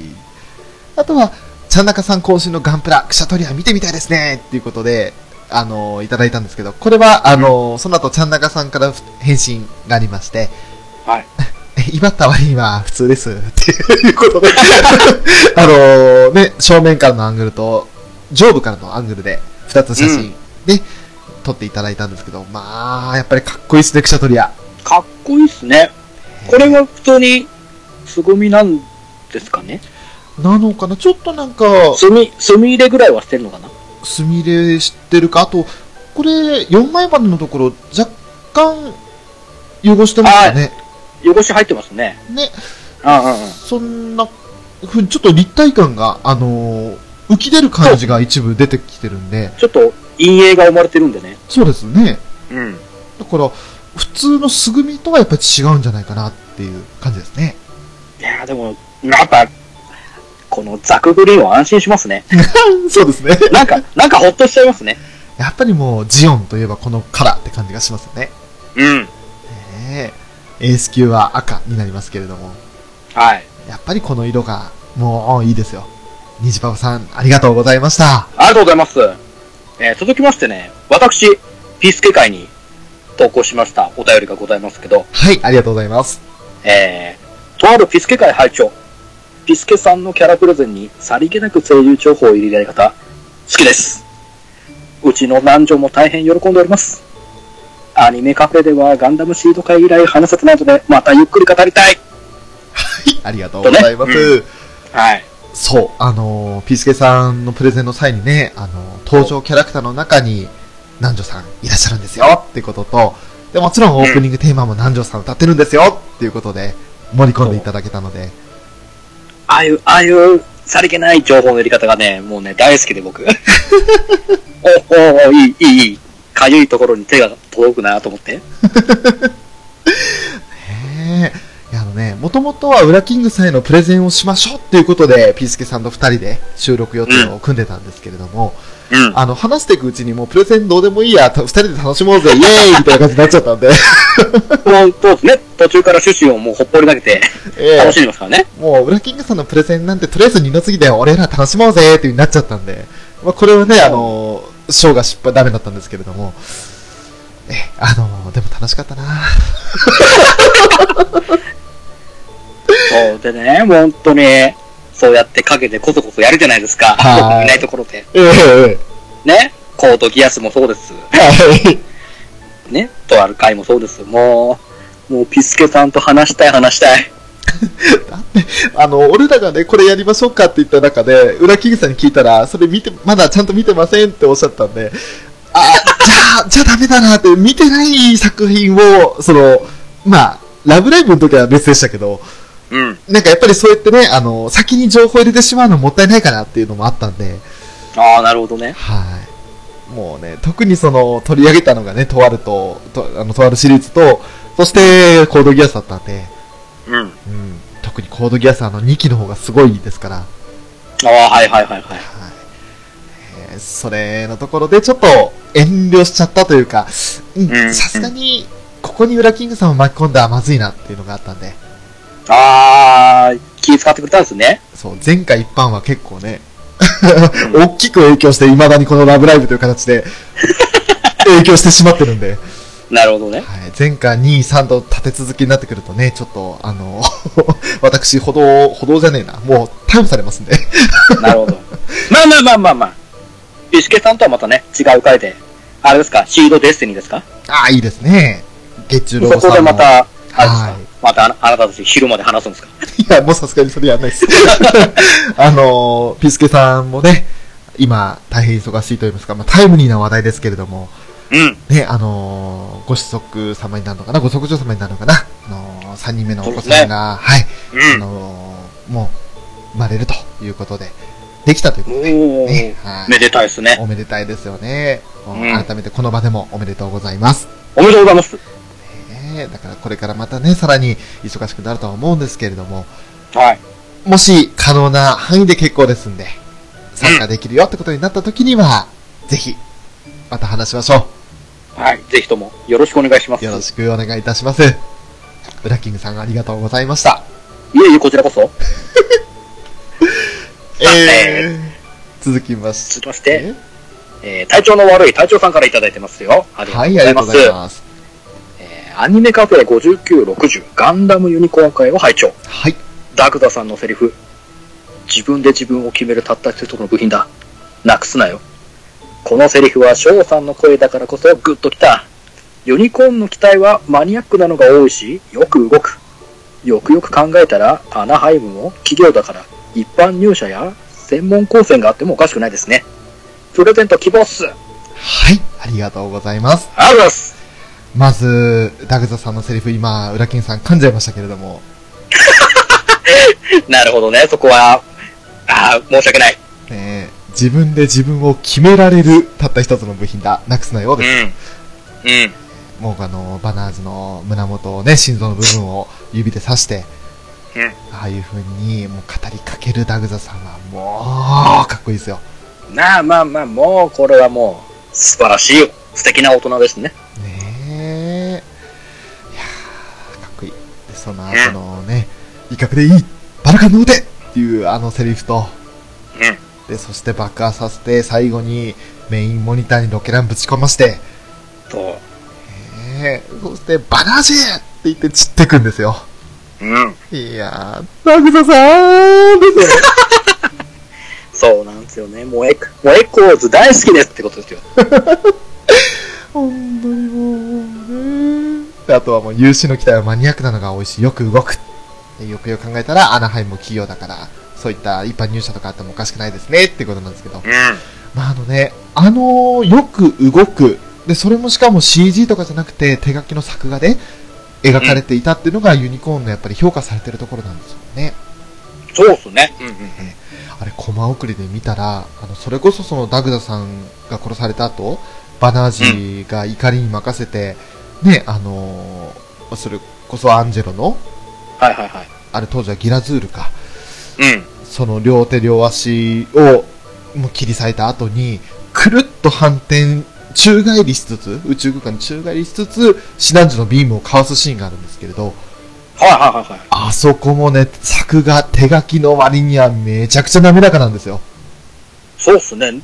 あとは、ちゃんなかさん更新のガンプラ、クシャトリア見てみたいですねっていうことで、あのいただいたんですけど、これは、あのその後、ちゃんなかさんから返信がありまして、
はい。
威張った割には普通です。っていうことで、<laughs> あのね、正面からのアングルと、上部からのアングルで、二つ写真で、撮っていただいたんですけど、まあ、やっぱりかっこいいですね、クシャトリア。
かっこいいっすね。これは普通に、凄みなんですかね
なのかな？ちょっとなんか、
墨、墨入れぐらいはしてるのかな？
すみれしてるか、あと、これ、4枚刃のところ、若干、汚してますよね。
汚し入ってますね。
ね、
うんうんうん。
そんなふうに、ちょっと立体感が、あのー浮き出る感じが一部出てきてるんで、
ちょっと陰影が生まれてるんでね。
そうですね。
うん。
だから、普通の素組みとはやっぱり違うんじゃないかなっていう感じですね。
いやーでも、やっぱ、このザクグリーンは安心しますね。<laughs>
そうですね。
なんか、なんかほっとしちゃいますね。
やっぱりもう、ジオンといえばこのカラーって感じがしますよね。
うん。
ねえエース級は赤になりますけれども、
はい。
やっぱりこの色が、もういいですよ。虹パパさん、ありがとうございました。
ありがとうございます。えー続きましてね、私、ピースケ会に投稿しましたお便りがございますけど、
はい、ありがとうございます。
えー、とあるピスケ会会長、ピスケさんのキャラプレゼンにさりげなく声優情報を入れるやり方、好きです。うちの男女も大変喜んでおります。アニメカフェではガンダムシード会以来話せてないので、またゆっくり語りたい。
はい、ありがとうございます。
とねうはい。
そう、あのー、ピースケさんのプレゼンの際にね、あのー登場キャラクターの中に、南條さんいらっしゃるんですよってことと、でもちろんオープニングテーマも南條さん歌ってるんですよっていうことで、盛り込んでいただけたので、
ああいう、ああいう、さりげない情報の入れ方がね、もうね、大好きで僕。<laughs> お、お、お、いい、いい、いい。かゆいところに手が届くなと思って。
へえ。いやあのね、もともとはウラキングさんへのプレゼンをしましょうっていうことで、ピースケさんと二人で収録予定を組んでたんですけれども、
うん。
あの、話していくうちにもうプレゼンどうでもいいや、た二人で楽しもうぜ、<laughs> イエーイみたいな感じになっちゃったんで、
もう、そうですね。途中から趣旨をもうほっぽり投げて、<laughs>
え
楽しんでますからね。
もう、ウラキングさんのプレゼンなんてとりあえず二の次で俺ら楽しもうぜっていう風になっちゃったんで、まあ、これはね、あの、ショーが失敗、ダメだったんですけれども、え、あの、でも楽しかったな。<laughs>
そうでね、本当に、そうやって陰でこそこそやるじゃないですか。
はい
僕いないところで。
ええ
ね？コートギアスもそうです。
はい。
ね？とある回もそうです。もう、もうピスケさんと話したい話したい。<laughs>
あの、俺らがね、これやりましょうかって言った中で、ウラキングさんに聞いたら、それ見て、まだちゃんと見てませんっておっしゃったんで、あ、じゃあ、じゃあダメだなって、見てない作品を、その、まあ、ラブライブの時は別でしたけど、
うん。
なんかやっぱりそうやってね、あの、先に情報入れてしまうのもったいないかなっていうのもあったんで、
ああ、なるほどね。
はい。もうね、特にその、取り上げたのがね、とあると、とあの、とあるシリーズと、そして、コードギアスだったんで、
うん。
うん、特にコードギアスあの2期の方がすごいですから、
ああ、はいはいはいはい。
はいえーそれのところでちょっと遠慮しちゃったというか、さすがに、ここにウラキングさんを巻き込んだらまずいなっていうのがあったんで、
ああ、気使ってくれたんですね。
そう、前回一般は結構ね、大きく影響して、未だにこのラブライブという形で、<laughs> 影響してしまってるんで、
なるほどね。
はい、前回2位、3度立て続けになってくるとね、ちょっと、あの、<laughs> 私、歩道、歩道じゃねえな、もう逮捕されますんで。
なるほど。まあまあまあまあまあ。ピスケさんとはまたね、違う回で。あれですか、シードデスティニーですか？
ああ、いいですね。月中ロ
そこ
ボさんの。
でまた、
はい
またあなたたち昼まで話すんですか？
いや、もうさすがにそれやんないです。<laughs> あのー、ピスケさんもね、今、大変忙しいと言いますか、まあ、タイムリーな話題ですけれども、
うん。
ね、あのー、ご子息様になるのかな、ご息女様になるのかな、あのー、3人目のお子さんが、はい、あ
うん。
のー、もう、生まれるということで、できたということで、ね、はい
めでたいですね。
おめでたいですよね。
うん
改めてこの場でもおめでとうございます。
おめでとうございます。
ねだからこれからまたね、さらに忙しくなるとは思うんですけれども、
はい。
もし可能な範囲で結構ですんで、参加できるよってことになった時には、ぜひ、また話しましょう。
はい。ぜひともよろしくお願いします。
よろしくお願いいたします。ウラキングさんありがとうございました。
いえいえ、こちらこそ。<laughs>
えー、続きまし
続きまして、
て。
えー体調の悪い隊長さんからいただいてますよ。ありがとう
はい、ありがとう
ございます。アニメカフェ5960ガンダムユニコーン会を拝聴。
はい。
ダグダさんのセリフ。自分で自分を決めるたった一つの部品だ。なくすなよ。このセリフは翔さんの声だからこそグッときた。ユニコーンの機体はマニアックなのが多いし、よく動く。よくよく考えたら、アナハイムも企業だから、一般入社や専門高専があってもおかしくないですね。プレゼント希望っす。ありがと
はい、ありがとうございます。
うございます。
まず、ダグザさんのセリフ、今、ウラキンさん噛んじゃいましたけれども、<laughs>
なるほどね、そこは、ああ、申し訳ない。
ねえ自分で自分を決められるたった一つの部品だ。なくすなよう
う
です。
ん。うん。
もうあの、バナーズの胸元をね、心臓の部分を指で刺して、
うん。
ああいう風にもう語りかけるダグザさんはもう、かっこいいですよ。
なあ、まあまあ、もう、これはもう、素晴らしい、素敵な大人ですね。
いやー、かっこいい。で、その後のね、威嚇でいいバルカン撃てっていうあのセリフと、
うん。
で、そして爆破させて、最後にメインモニターにロケランぶち込まして、
と、
ねえそして、バナージーって言って散ってくんですよ。
うん。
いやー、ダグザさんですよね。<laughs>
そうなんですよね。もうエク、もうエコーズ大好きですってことですよ。<laughs>
本当にもうね。であとはもう有志の機体はマニアックなのが多いし、よく動く。でよくよく考えたら、アナハイムも企業だから、そういった一般入社とかあってもおかしくないですねってことなんですけど。
う
まああのね、あのーよく動く。で、それもしかも CG とかじゃなくて手書きの作画で描かれていたっていうのがユニコーンのやっぱり評価されてるところなんですよね。
ん。そうっすね。うんうんうん。
あれ、コマ送りで見たら、あの、それこそそのダグダさんが殺された後、バナージが怒りに任せて、ね、あのーそれこそアンジェロの、
はいはいはい。
あれ当時はギラズールか、
うん。
その両手両足をもう切り裂いた後に、くるっと反転、宙返りしつつ、宇宙空間に宙返りしつつ、シナンジのビームをかわすシーンがあるんですけれど、
はいはいはいはい。
あそこもね、作画、手書きの割にはめちゃくちゃ滑らかなんですよ。
そうっすね。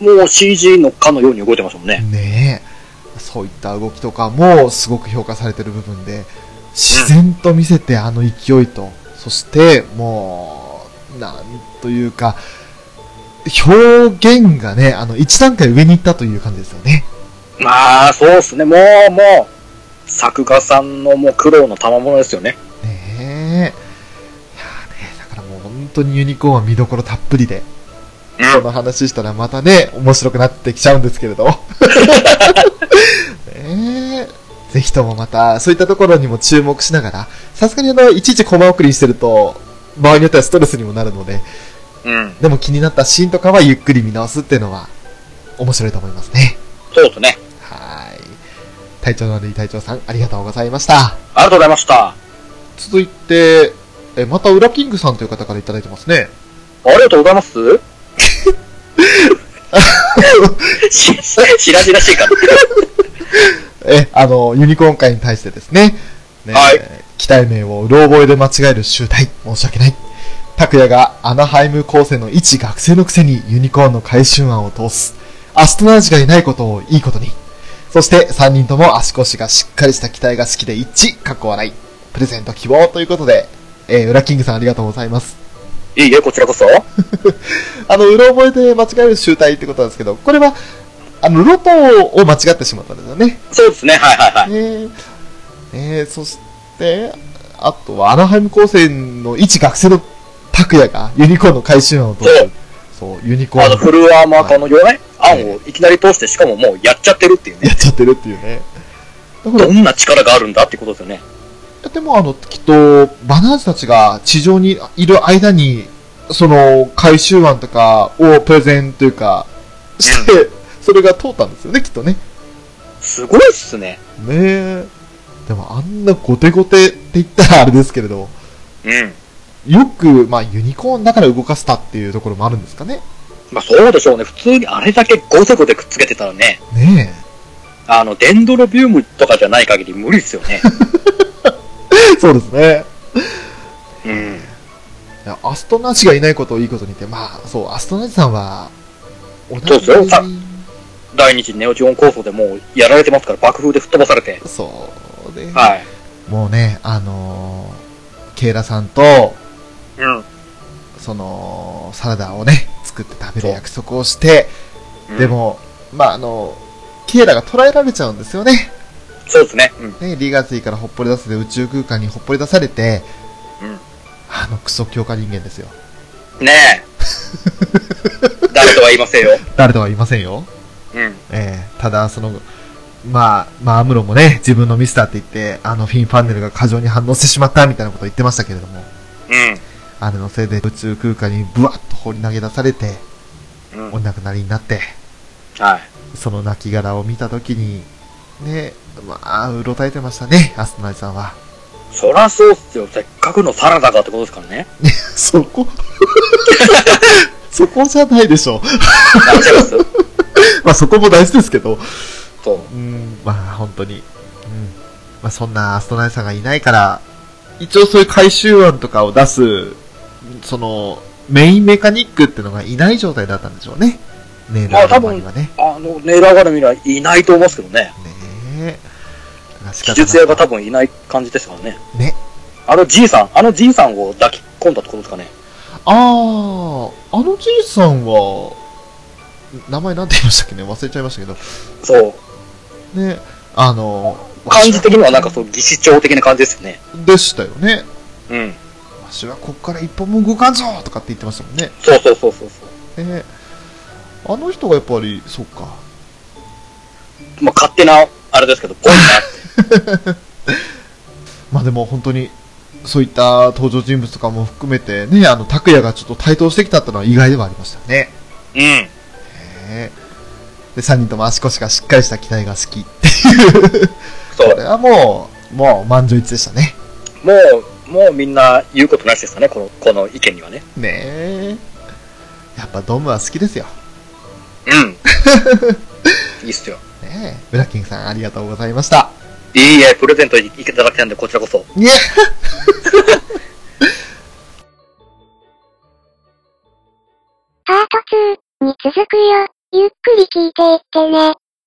もう CG のかのように動いてますもんね。
ねえ。そういった動きとかもすごく評価されてる部分で、自然と見せてあの勢いと、そしてもう、なんというか、表現がね、あの、一段階上に行ったという感じですよね。
まあ、そうっすね。もう、もう、作画さんのもう苦労の賜物ですよね。
ねえ。いやーね、だからもう本当にユニコーンは見どころたっぷりで、
うん。
この話したらまたね、面白くなってきちゃうんですけれど。<laughs> ぜひともまた、そういったところにも注目しながら、さすがにあの、いちいちコマ送りしてると、場合によってはストレスにもなるので、
うん。
でも気になったシーンとかはゆっくり見直すっていうのは、面白いと思いますね。
そうっすね。
はい。隊長の悪い隊長さん、ありがとうございました。
ありがとうございました。
続いて、え、また、ウラキングさんという方からいただいてますね。
ありがとうございます。<laughs> し、しらじらしいかな。<laughs>
え、あの、ユニコーン会に対してですね。ね
はい
機体名をうろ覚えで間違える集体。申し訳ない。拓也がアナハイム高専の一学生のくせにユニコーンの回収案を通す。アストナージがいないことをいいことに。そして3人とも足腰がしっかりした機体が好きで一致。かっこ笑い。プレゼント希望ということで、えー、ウラキングさんありがとうございます。
いいえ、こちらこそ。<laughs>
あの、うろ覚えで間違える集体ってことなんですけど、これは、あの、ロトを間違ってしまったんですよね。
そうですね。はいはいはい。
ねえねえそして、あとはアナハイム高専の一学生の拓也がユニコーンの回収案を通す。そう、ユニコーン
あの、フルアーマー化のよね、案をいきなり通して、しかももうやっちゃってるっていうね。
やっちゃってるっていうね。
ど、んな力があるんだってことですよね。
でもあの、きっと、バナーズたちが地上にいる間に、その、回収案とかをプレゼンというか、して、それが通ったんですよね、きっとね。
すごいっすね。
ねえ。でもあんなゴテゴテって言ったらあれですけれど、
うん。
よく、まあユニコーンだから動かせたっていうところもあるんですかね。
まあそうでしょうね。普通にあれだけゴテゴテくっつけてたらね、
ね
あの、デンドロビウムとかじゃない限り無理ですよね。<laughs> <laughs>
そうですね。
うん。
いやアストナジがいないことをいいことに言って、まあ、そう、アストナジさんは、同
そうですよさ第二次ネオジオン構想でもうやられてますから、爆風で吹っ飛ばされて。
そうね。
はい。
もうね、あのーケイラさんと、
うん。
その、サラダをね、作って食べる約束をして、で、も、まあ、あの、ケイラが捕らえられちゃうんですよね。
そうですね。うん。
ね、リガツィからほっぽり出せて宇宙空間にほっぽり出されて、
うん
あのクソ強化人間ですよ。
ねえ。誰とは言いませんよ。<laughs>
誰とは言いませんよ。
うん。
ええただ、その、まあ、まあ、アムロもね、自分のミスだって言って、あのフィン・ファンネルが過剰に反応してしまったみたいなことを言ってましたけれども、
うん。
あれのせいで宇宙空間にブワッと放り投げ出されて、
うん。
お亡くなりになって、
はい。
その亡骸を見たときに、ね、まあ、うろたえてましたね、アストナイさんは。
そらそうっすよ。せっかくのサラダがってことですからね。<laughs>
そこ？<laughs> そこじゃないでしょ。<laughs>
ま
あ、そこも大事ですけど、
そう。
うん、まあ、本当に。うん。まあ、そんなアストナイさんがいないから、一応そういう回収案とかを出す、その、メインメカニックっていうのがいない状態だったんでしょうね。ね
まあ多分。あの、ネイラーガラミはいないと思いますけどね。
ねえ。仕
技術屋が多分いない感じですからね。
ね。
あのじいさん、あのじいさんを抱き込んだってことですかね。
あー、あのじいさんは、名前なんて言いましたっけね？忘れちゃいましたけど。
そう。
ね、あの、
感じ的にはなんかそう、技師長的な感じですよね。
でしたよね。
うん。
わしはこっから一歩も動かんぞとかって言ってましたもんね。
そうそうそうそうそう。
ねあの人がやっぱり、そうか。
まあ、勝手な、あれですけど、ぽいなって。
まあでも本当に、そういった登場人物とかも含めてね、あの、拓也がちょっと台頭してきたってのは意外ではありましたね。
うん。
ねで、3人とも足腰がしっかりした機体が好きっていう。
そう
これ。はもう、もう満場一致でしたね。
もう、もうみんな言うことなしですかね、この、この意見にはね。
ねえ。やっぱドームは好きですよ。
うん。<laughs> いいっすよ。
ねえ。ブラッキングさんありがとうございました。
いいえ、プレゼントいただきたいんで、こちらこそ。
ね <laughs>
パート2に続くよ。ゆっくり聞いていってね。